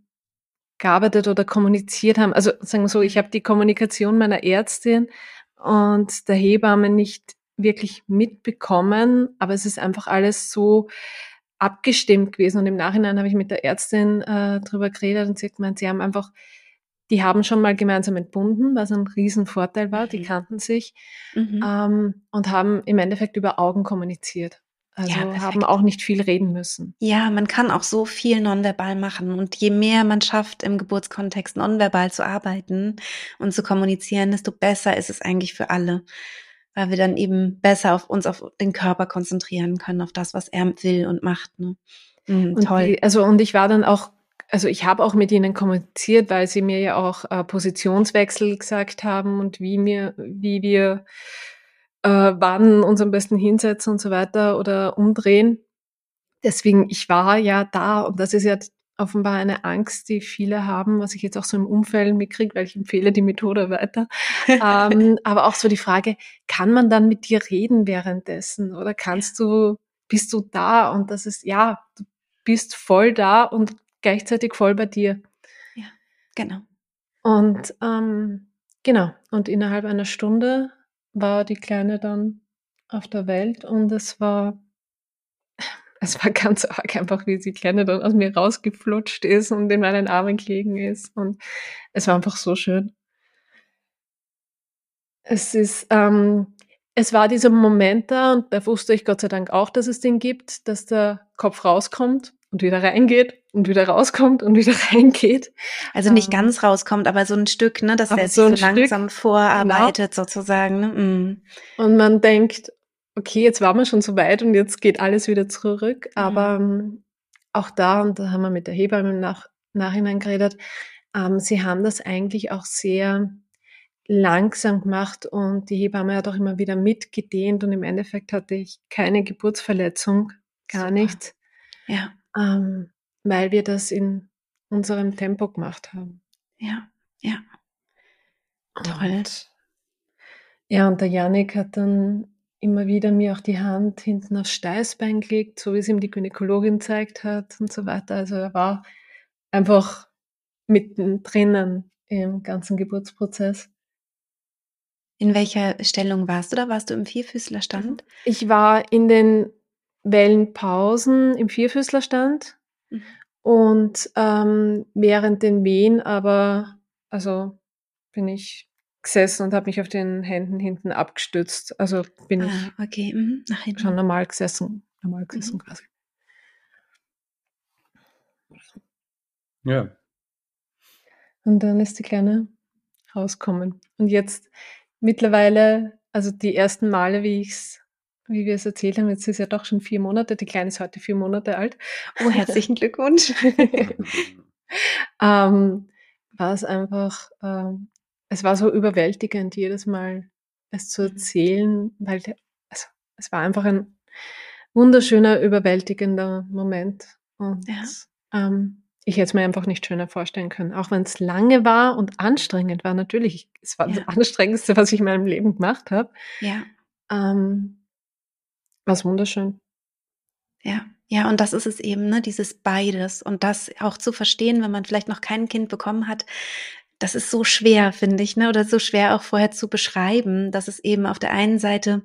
gearbeitet oder kommuniziert haben. Also sagen wir so, ich habe die Kommunikation meiner Ärztin und der Hebamme nicht wirklich mitbekommen, aber es ist einfach alles so abgestimmt gewesen. Und im Nachhinein habe ich mit der Ärztin äh, drüber geredet und sie hat gemeint, sie haben einfach, die haben schon mal gemeinsam entbunden, was ein Riesenvorteil war, die mhm. kannten sich mhm. ähm, und haben im Endeffekt über Augen kommuniziert. Also ja, haben auch nicht viel reden müssen. Ja, man kann auch so viel nonverbal machen. Und je mehr man schafft, im Geburtskontext nonverbal zu arbeiten und zu kommunizieren, desto besser ist es eigentlich für alle weil wir dann eben besser auf uns, auf den Körper konzentrieren können, auf das, was er will und macht. Ne? Mhm, toll. Die, also und ich war dann auch, also ich habe auch mit ihnen kommuniziert, weil sie mir ja auch äh, Positionswechsel gesagt haben und wie mir, wie wir äh, wann uns am besten hinsetzen und so weiter oder umdrehen. Deswegen, ich war ja da und das ist ja offenbar eine Angst, die viele haben, was ich jetzt auch so im Umfeld mitkriege, weil ich empfehle die Methode weiter. ähm, aber auch so die Frage, kann man dann mit dir reden währenddessen oder kannst du, bist du da? Und das ist, ja, du bist voll da und gleichzeitig voll bei dir. Ja, genau. Und ähm, genau, und innerhalb einer Stunde war die Kleine dann auf der Welt und es war es war ganz arg einfach, wie sie Kleine dann aus mir rausgeflutscht ist und in meinen Armen gelegen ist. Und es war einfach so schön. Es ist, ähm, es war dieser Moment da und da wusste ich Gott sei Dank auch, dass es den gibt, dass der Kopf rauskommt und wieder reingeht und wieder rauskommt und wieder reingeht. Also nicht ähm, ganz rauskommt, aber so ein Stück, ne, dass er sich so, so langsam vorarbeitet genau. sozusagen. Ne? Mm. Und man denkt, okay, jetzt waren wir schon so weit und jetzt geht alles wieder zurück. Mhm. Aber ähm, auch da, und da haben wir mit der Hebamme im Nach Nachhinein geredet, ähm, sie haben das eigentlich auch sehr langsam gemacht und die Hebamme hat auch immer wieder mitgedehnt und im Endeffekt hatte ich keine Geburtsverletzung, gar Super. nichts. Ja. Ähm, weil wir das in unserem Tempo gemacht haben. Ja, ja. Toll. Und, ja, und der Janik hat dann immer wieder mir auch die Hand hinten aufs Steißbein gelegt, so wie es ihm die Gynäkologin zeigt hat und so weiter. Also er war einfach mittendrin im ganzen Geburtsprozess. In welcher Stellung warst du da? Warst du im Vierfüßlerstand? Ich war in den Wellenpausen im Vierfüßlerstand mhm. und ähm, während den Wehen aber, also bin ich gesessen und habe mich auf den Händen hinten abgestützt. Also bin ah, ich okay. mhm. schon normal gesessen, normal gesessen mhm. quasi. Ja. Und dann ist die Kleine rauskommen. Und jetzt mittlerweile, also die ersten Male, wie ich's, wie wir es erzählt haben, jetzt ist ja doch schon vier Monate, die Kleine ist heute vier Monate alt. Oh, herzlichen Glückwunsch. ähm, war es einfach, ähm, es war so überwältigend, jedes Mal es zu mhm. erzählen, weil also, es war einfach ein wunderschöner, überwältigender Moment. Und ja. ähm, ich hätte es mir einfach nicht schöner vorstellen können. Auch wenn es lange war und anstrengend war, natürlich. Es war ja. das Anstrengendste, was ich in meinem Leben gemacht habe. Ja. Ähm, war es wunderschön. Ja. Ja, und das ist es eben, ne, dieses beides. Und das auch zu verstehen, wenn man vielleicht noch kein Kind bekommen hat, das ist so schwer, finde ich, ne, oder so schwer auch vorher zu beschreiben, dass es eben auf der einen Seite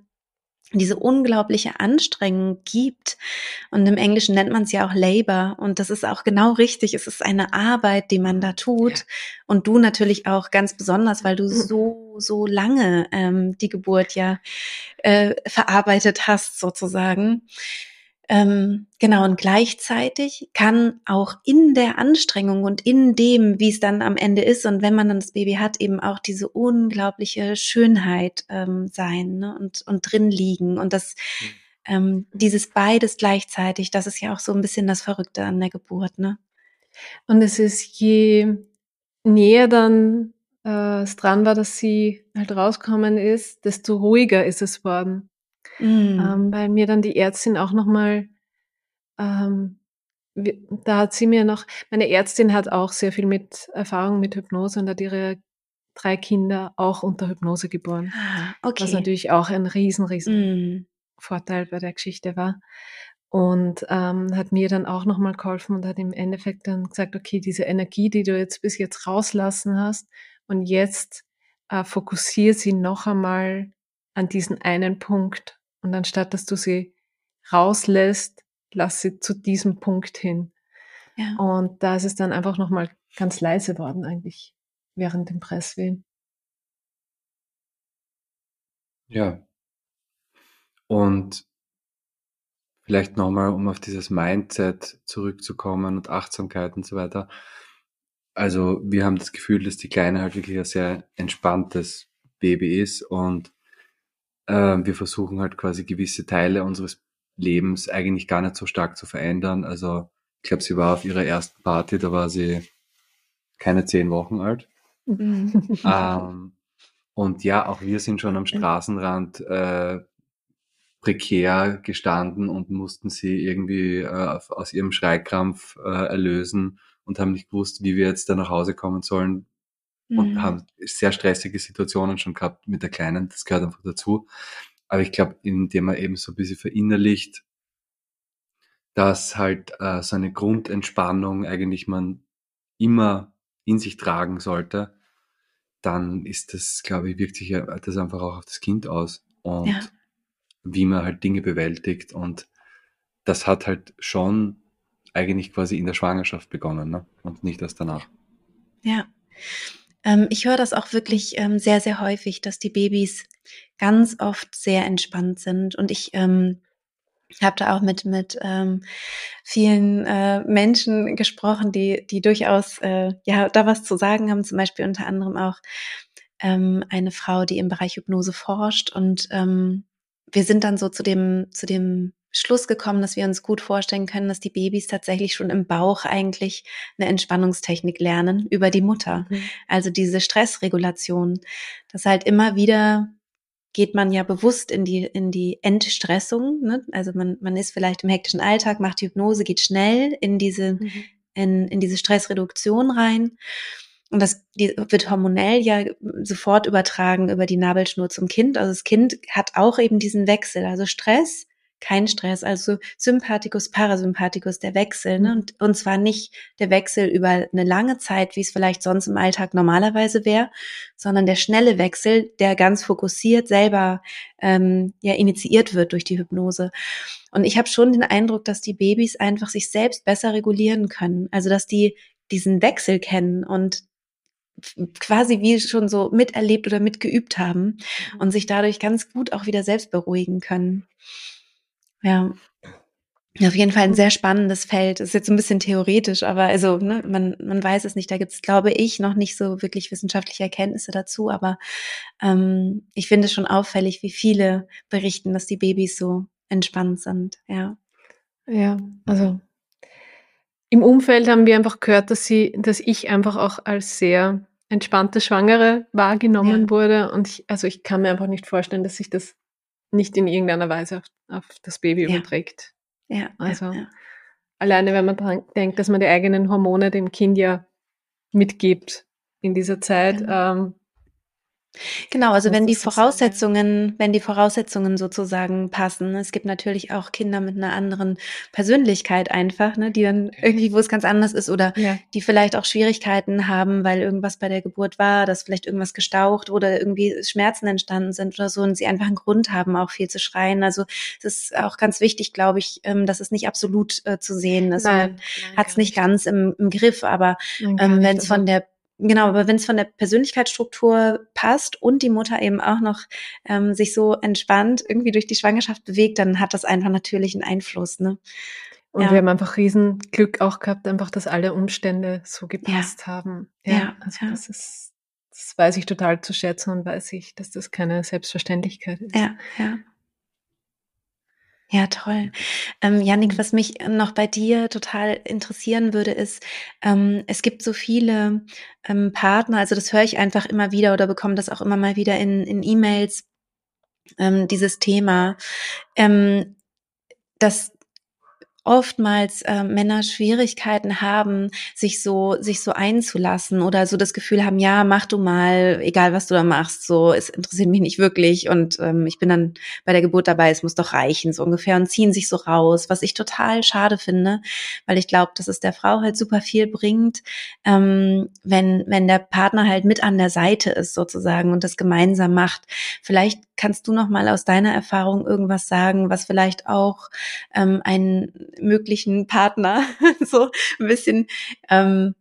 diese unglaubliche Anstrengung gibt. Und im Englischen nennt man es ja auch Labor. Und das ist auch genau richtig. Es ist eine Arbeit, die man da tut. Ja. Und du natürlich auch ganz besonders, weil du mhm. so, so lange ähm, die Geburt ja äh, verarbeitet hast, sozusagen. Ähm, genau, und gleichzeitig kann auch in der Anstrengung und in dem, wie es dann am Ende ist und wenn man dann das Baby hat, eben auch diese unglaubliche Schönheit ähm, sein ne? und, und drin liegen. Und das, mhm. ähm, dieses beides gleichzeitig, das ist ja auch so ein bisschen das Verrückte an der Geburt. Ne? Und es ist je näher dann äh, es dran war, dass sie halt rauskommen ist, desto ruhiger ist es worden. Mhm. Ähm, weil mir dann die Ärztin auch nochmal, ähm, da hat sie mir noch, meine Ärztin hat auch sehr viel mit Erfahrung mit Hypnose und hat ihre drei Kinder auch unter Hypnose geboren. Ah, okay. Was natürlich auch ein riesen, riesen mm. Vorteil bei der Geschichte war. Und ähm, hat mir dann auch nochmal geholfen und hat im Endeffekt dann gesagt, okay, diese Energie, die du jetzt bis jetzt rauslassen hast und jetzt äh, fokussiere sie noch einmal an diesen einen Punkt und anstatt dass du sie rauslässt, lass sie zu diesem Punkt hin. Ja. Und da ist es dann einfach nochmal ganz leise worden eigentlich während dem Presswehen. Ja. Und vielleicht nochmal, um auf dieses Mindset zurückzukommen und Achtsamkeit und so weiter. Also wir haben das Gefühl, dass die Kleine halt wirklich ein sehr entspanntes Baby ist und wir versuchen halt quasi gewisse Teile unseres Lebens eigentlich gar nicht so stark zu verändern. Also ich glaube, sie war auf ihrer ersten Party, da war sie keine zehn Wochen alt. Mhm. ähm, und ja, auch wir sind schon am Straßenrand äh, prekär gestanden und mussten sie irgendwie äh, aus ihrem Schreikrampf äh, erlösen und haben nicht gewusst, wie wir jetzt da nach Hause kommen sollen, und mhm. haben sehr stressige Situationen schon gehabt mit der Kleinen. Das gehört einfach dazu. Aber ich glaube, indem man eben so ein bisschen verinnerlicht, dass halt äh, so eine Grundentspannung eigentlich man immer in sich tragen sollte, dann ist das, glaube ich, wirkt sich das einfach auch auf das Kind aus und ja. wie man halt Dinge bewältigt. Und das hat halt schon eigentlich quasi in der Schwangerschaft begonnen ne? und nicht erst danach. Ja. Ähm, ich höre das auch wirklich ähm, sehr, sehr häufig, dass die Babys ganz oft sehr entspannt sind. Und ich ähm, habe da auch mit, mit ähm, vielen äh, Menschen gesprochen, die, die durchaus äh, ja da was zu sagen haben, zum Beispiel unter anderem auch ähm, eine Frau, die im Bereich Hypnose forscht und ähm, wir sind dann so zu dem, zu dem Schluss gekommen, dass wir uns gut vorstellen können, dass die Babys tatsächlich schon im Bauch eigentlich eine Entspannungstechnik lernen über die Mutter. Mhm. Also diese Stressregulation, dass halt immer wieder geht man ja bewusst in die, in die Entstressung. Ne? Also man, man ist vielleicht im hektischen Alltag, macht die Hypnose, geht schnell in diese, mhm. in, in diese Stressreduktion rein. Und das die wird hormonell ja sofort übertragen über die Nabelschnur zum Kind. Also das Kind hat auch eben diesen Wechsel. Also Stress kein Stress, also Sympathikus, Parasympathikus, der Wechsel, ne? und, und zwar nicht der Wechsel über eine lange Zeit, wie es vielleicht sonst im Alltag normalerweise wäre, sondern der schnelle Wechsel, der ganz fokussiert selber ähm, ja initiiert wird durch die Hypnose. Und ich habe schon den Eindruck, dass die Babys einfach sich selbst besser regulieren können, also dass die diesen Wechsel kennen und quasi wie schon so miterlebt oder mitgeübt haben mhm. und sich dadurch ganz gut auch wieder selbst beruhigen können. Ja. Auf jeden Fall ein sehr spannendes Feld. Ist jetzt ein bisschen theoretisch, aber also ne, man, man weiß es nicht. Da gibt es, glaube ich, noch nicht so wirklich wissenschaftliche Erkenntnisse dazu. Aber ähm, ich finde es schon auffällig, wie viele berichten, dass die Babys so entspannt sind. Ja. Ja, also im Umfeld haben wir einfach gehört, dass sie, dass ich einfach auch als sehr entspannte Schwangere wahrgenommen ja. wurde. Und ich, also ich kann mir einfach nicht vorstellen, dass sich das nicht in irgendeiner Weise auf, auf das Baby ja. überträgt. Ja. Also ja, alleine, wenn man dran denkt, dass man die eigenen Hormone dem Kind ja mitgibt in dieser Zeit, genau. ähm, Genau, also wenn die Voraussetzungen, wenn die Voraussetzungen sozusagen passen. Es gibt natürlich auch Kinder mit einer anderen Persönlichkeit einfach, ne, die dann irgendwie, wo es ganz anders ist oder ja. die vielleicht auch Schwierigkeiten haben, weil irgendwas bei der Geburt war, dass vielleicht irgendwas gestaucht oder irgendwie Schmerzen entstanden sind oder so und sie einfach einen Grund haben, auch viel zu schreien. Also es ist auch ganz wichtig, glaube ich, ähm, dass es nicht absolut äh, zu sehen ist. Nein, Man hat es nicht ganz im, im Griff, aber ähm, wenn es von also der Genau, aber wenn es von der Persönlichkeitsstruktur passt und die Mutter eben auch noch ähm, sich so entspannt irgendwie durch die Schwangerschaft bewegt, dann hat das einfach natürlich einen Einfluss. Ne? Und ja. wir haben einfach riesen Glück auch gehabt, einfach, dass alle Umstände so gepasst ja. haben. Ja, ja also das ist, das weiß ich total zu schätzen und weiß ich, dass das keine Selbstverständlichkeit ist. Ja, ja. Ja, toll. Ähm, Janik, was mich noch bei dir total interessieren würde, ist, ähm, es gibt so viele ähm, Partner, also das höre ich einfach immer wieder oder bekomme das auch immer mal wieder in, in E-Mails, ähm, dieses Thema, ähm, dass oftmals äh, Männer Schwierigkeiten haben, sich so sich so einzulassen oder so das Gefühl haben, ja, mach du mal, egal was du da machst, so es interessiert mich nicht wirklich und ähm, ich bin dann bei der Geburt dabei, es muss doch reichen so ungefähr und ziehen sich so raus, was ich total schade finde, weil ich glaube, dass es der Frau halt super viel bringt, ähm, wenn wenn der Partner halt mit an der Seite ist sozusagen und das gemeinsam macht. Vielleicht kannst du noch mal aus deiner Erfahrung irgendwas sagen, was vielleicht auch ähm, einen möglichen Partner so ein bisschen ähm,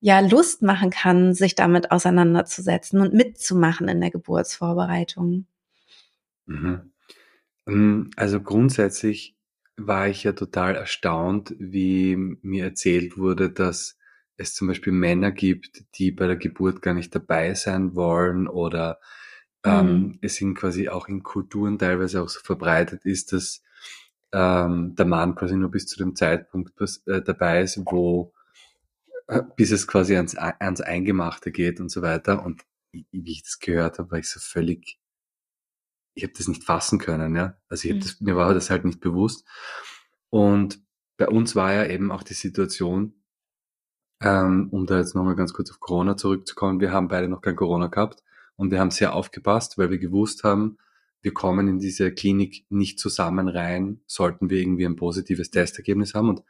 ja Lust machen kann, sich damit auseinanderzusetzen und mitzumachen in der Geburtsvorbereitung. Mhm. Ähm, also grundsätzlich war ich ja total erstaunt, wie mir erzählt wurde, dass es zum Beispiel Männer gibt, die bei der Geburt gar nicht dabei sein wollen oder ähm, mhm. es sind quasi auch in Kulturen teilweise auch so verbreitet ist, dass ähm, der Mann quasi nur bis zu dem Zeitpunkt was, äh, dabei ist, wo äh, bis es quasi ans, ans Eingemachte geht und so weiter. Und wie ich das gehört habe, war ich so völlig, ich habe das nicht fassen können, ja. Also ich hab mhm. das, mir war das halt nicht bewusst. Und bei uns war ja eben auch die Situation, ähm, um da jetzt nochmal ganz kurz auf Corona zurückzukommen, wir haben beide noch kein Corona gehabt und wir haben sehr aufgepasst, weil wir gewusst haben, wir kommen in diese Klinik nicht zusammen rein, sollten wir irgendwie ein positives Testergebnis haben. Und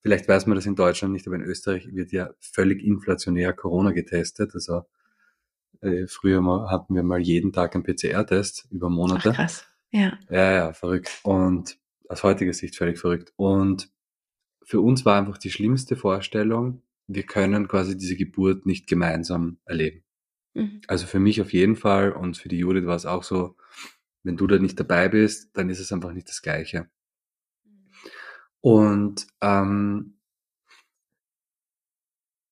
vielleicht weiß man das in Deutschland nicht, aber in Österreich wird ja völlig inflationär Corona getestet. Also äh, früher mal, hatten wir mal jeden Tag einen PCR-Test über Monate. Ach, krass. Ja. Ja, ja, verrückt. Und aus heutiger Sicht völlig verrückt. Und für uns war einfach die schlimmste Vorstellung, wir können quasi diese Geburt nicht gemeinsam erleben. Mhm. Also für mich auf jeden Fall und für die Judith war es auch so, wenn du da nicht dabei bist, dann ist es einfach nicht das Gleiche. Und ähm,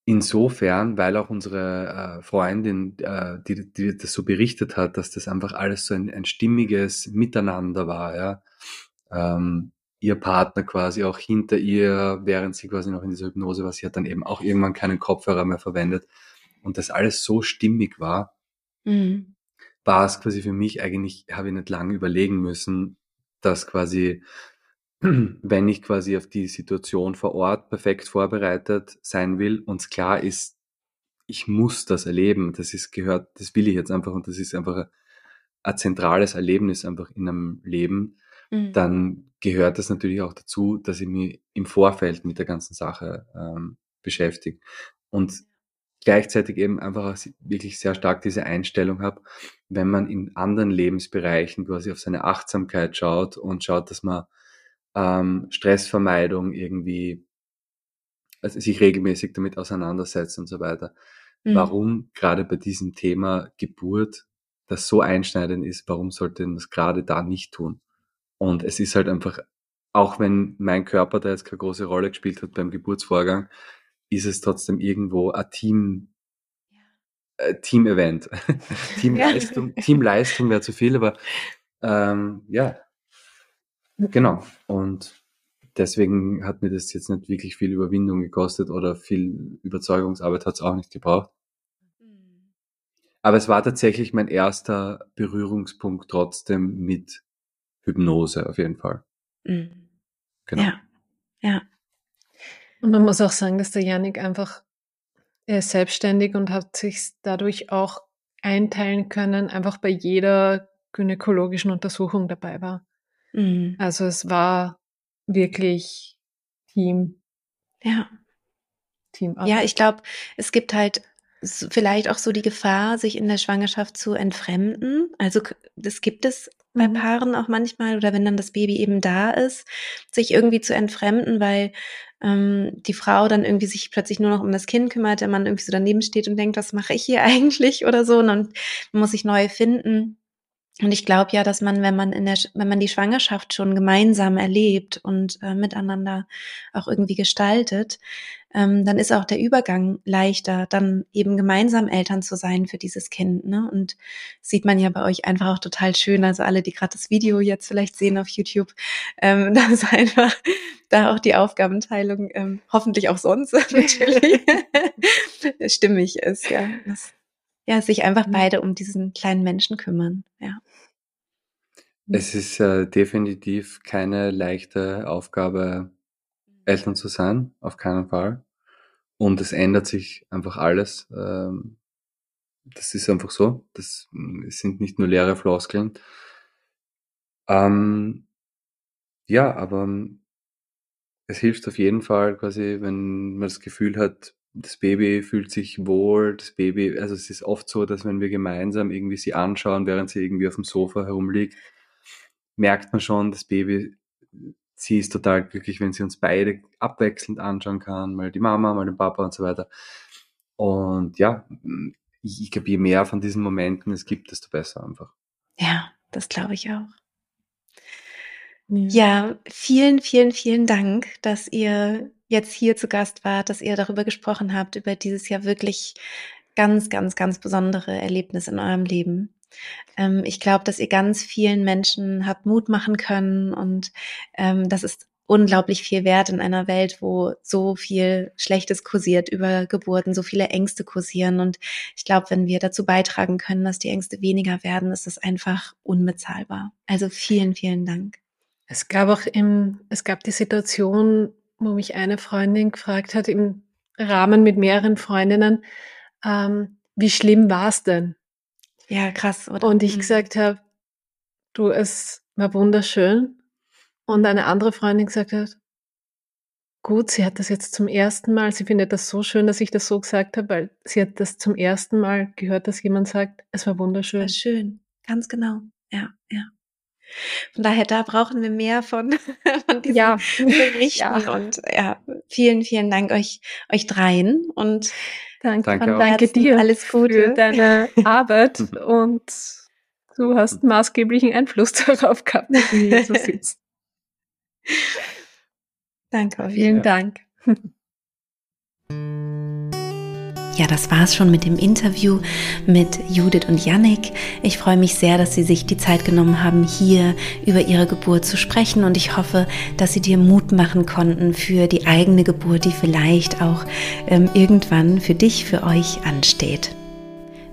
insofern, weil auch unsere äh, Freundin, äh, die, die das so berichtet hat, dass das einfach alles so ein, ein stimmiges Miteinander war, ja. Ähm, ihr Partner quasi auch hinter ihr, während sie quasi noch in dieser Hypnose war, sie hat dann eben auch irgendwann keinen Kopfhörer mehr verwendet und das alles so stimmig war, mhm. War es quasi für mich eigentlich, habe ich nicht lange überlegen müssen, dass quasi wenn ich quasi auf die Situation vor Ort perfekt vorbereitet sein will und klar ist, ich muss das erleben, das ist gehört, das will ich jetzt einfach und das ist einfach ein, ein zentrales Erlebnis einfach in einem Leben, mhm. dann gehört das natürlich auch dazu, dass ich mich im Vorfeld mit der ganzen Sache ähm, beschäftige und gleichzeitig eben einfach wirklich sehr stark diese Einstellung habe, wenn man in anderen Lebensbereichen quasi auf seine Achtsamkeit schaut und schaut, dass man ähm, Stressvermeidung irgendwie, also sich regelmäßig damit auseinandersetzt und so weiter. Mhm. Warum gerade bei diesem Thema Geburt das so einschneidend ist, warum sollte man das gerade da nicht tun? Und es ist halt einfach, auch wenn mein Körper da jetzt keine große Rolle gespielt hat beim Geburtsvorgang, ist es trotzdem irgendwo ein Team, äh, Team-Event. Teamleistung, Teamleistung wäre zu viel, aber ähm, ja, Genau. Und deswegen hat mir das jetzt nicht wirklich viel Überwindung gekostet oder viel Überzeugungsarbeit hat es auch nicht gebraucht. Mhm. Aber es war tatsächlich mein erster Berührungspunkt trotzdem mit Hypnose auf jeden Fall. Mhm. Genau. Ja, ja. Und man muss auch sagen, dass der Janik einfach, er ist selbstständig und hat sich dadurch auch einteilen können, einfach bei jeder gynäkologischen Untersuchung dabei war. Mhm. Also es war wirklich Team. Ja. Team. Ja, ich glaube, es gibt halt vielleicht auch so die Gefahr, sich in der Schwangerschaft zu entfremden. Also das gibt es bei mhm. Paaren auch manchmal oder wenn dann das Baby eben da ist, sich irgendwie zu entfremden, weil ähm, die Frau dann irgendwie sich plötzlich nur noch um das Kind kümmert, der Mann irgendwie so daneben steht und denkt, was mache ich hier eigentlich oder so und dann muss sich neu finden. Und ich glaube ja, dass man, wenn man in der, wenn man die Schwangerschaft schon gemeinsam erlebt und äh, miteinander auch irgendwie gestaltet, ähm, dann ist auch der Übergang leichter, dann eben gemeinsam Eltern zu sein für dieses Kind. Ne? Und sieht man ja bei euch einfach auch total schön. Also alle, die gerade das Video jetzt vielleicht sehen auf YouTube, ähm, dass einfach da auch die Aufgabenteilung ähm, hoffentlich auch sonst natürlich stimmig ist. Ja. Das ja, sich einfach mhm. beide um diesen kleinen Menschen kümmern, ja. Es ist äh, definitiv keine leichte Aufgabe, Eltern zu sein, auf keinen Fall. Und es ändert sich einfach alles. Ähm, das ist einfach so. Das mm, sind nicht nur leere Floskeln. Ähm, ja, aber es hilft auf jeden Fall quasi, wenn man das Gefühl hat, das Baby fühlt sich wohl, das Baby, also es ist oft so, dass wenn wir gemeinsam irgendwie sie anschauen, während sie irgendwie auf dem Sofa herumliegt, merkt man schon, das Baby, sie ist total glücklich, wenn sie uns beide abwechselnd anschauen kann, mal die Mama, mal den Papa und so weiter. Und ja, ich glaube, je mehr von diesen Momenten es gibt, desto besser einfach. Ja, das glaube ich auch. Ja, vielen, vielen, vielen Dank, dass ihr jetzt hier zu Gast wart, dass ihr darüber gesprochen habt, über dieses ja wirklich ganz, ganz, ganz besondere Erlebnis in eurem Leben. Ähm, ich glaube, dass ihr ganz vielen Menschen habt Mut machen können und ähm, das ist unglaublich viel wert in einer Welt, wo so viel Schlechtes kursiert über Geburten, so viele Ängste kursieren. Und ich glaube, wenn wir dazu beitragen können, dass die Ängste weniger werden, ist das einfach unbezahlbar. Also vielen, vielen Dank. Es gab auch im, es gab die Situation, wo mich eine Freundin gefragt hat, im Rahmen mit mehreren Freundinnen, ähm, wie schlimm war es denn? Ja, krass. Oder? Und ich mhm. gesagt habe, du, es war wunderschön. Und eine andere Freundin gesagt hat, gut, sie hat das jetzt zum ersten Mal, sie findet das so schön, dass ich das so gesagt habe, weil sie hat das zum ersten Mal gehört, dass jemand sagt, es war wunderschön. War schön, ganz genau. Ja, ja. Von daher, da brauchen wir mehr von, von diesen ja. Berichten. Ja. Und ja, vielen, vielen Dank euch, euch dreien. Und danke, danke, danke dir alles Gute. für deine Arbeit. und du hast maßgeblichen Einfluss darauf gehabt, wie du so sitzt. Danke. Vielen ja. Dank. Ja, das war's schon mit dem Interview mit Judith und Yannick. Ich freue mich sehr, dass sie sich die Zeit genommen haben, hier über ihre Geburt zu sprechen und ich hoffe, dass sie dir Mut machen konnten für die eigene Geburt, die vielleicht auch ähm, irgendwann für dich, für euch ansteht.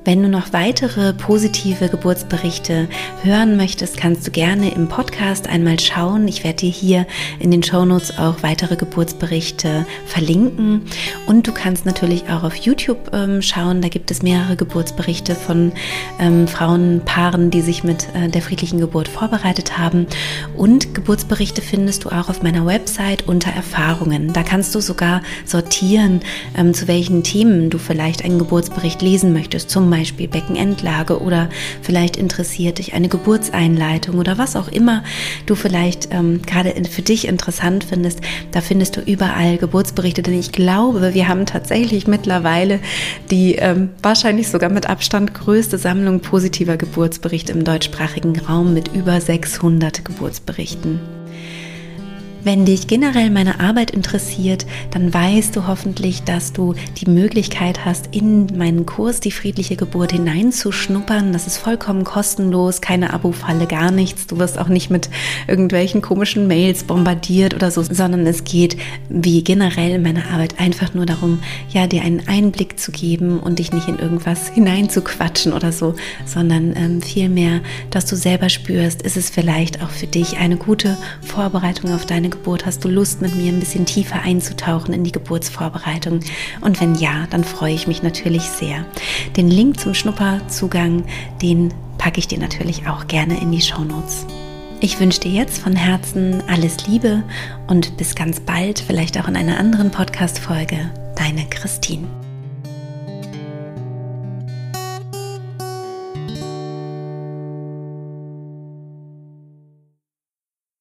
Wenn du noch weitere positive Geburtsberichte hören möchtest, kannst du gerne im Podcast einmal schauen. Ich werde dir hier in den Shownotes auch weitere Geburtsberichte verlinken. Und du kannst natürlich auch auf YouTube ähm, schauen. Da gibt es mehrere Geburtsberichte von ähm, Frauenpaaren, die sich mit äh, der friedlichen Geburt vorbereitet haben. Und Geburtsberichte findest du auch auf meiner Website unter Erfahrungen. Da kannst du sogar sortieren, ähm, zu welchen Themen du vielleicht einen Geburtsbericht lesen möchtest. Zum Beispiel Beckenendlage oder vielleicht interessiert dich eine Geburtseinleitung oder was auch immer du vielleicht ähm, gerade für dich interessant findest, da findest du überall Geburtsberichte, denn ich glaube, wir haben tatsächlich mittlerweile die ähm, wahrscheinlich sogar mit Abstand größte Sammlung positiver Geburtsberichte im deutschsprachigen Raum mit über 600 Geburtsberichten. Wenn dich generell meine Arbeit interessiert, dann weißt du hoffentlich, dass du die Möglichkeit hast, in meinen Kurs Die friedliche Geburt hineinzuschnuppern. Das ist vollkommen kostenlos, keine Abo-Falle, gar nichts. Du wirst auch nicht mit irgendwelchen komischen Mails bombardiert oder so, sondern es geht wie generell in meiner Arbeit einfach nur darum, ja, dir einen Einblick zu geben und dich nicht in irgendwas hineinzuquatschen oder so, sondern ähm, vielmehr, dass du selber spürst, ist es vielleicht auch für dich eine gute Vorbereitung auf deine Geburt? Hast du Lust, mit mir ein bisschen tiefer einzutauchen in die Geburtsvorbereitung? Und wenn ja, dann freue ich mich natürlich sehr. Den Link zum Schnupperzugang, den packe ich dir natürlich auch gerne in die Show Notes. Ich wünsche dir jetzt von Herzen alles Liebe und bis ganz bald, vielleicht auch in einer anderen Podcast-Folge. Deine Christine.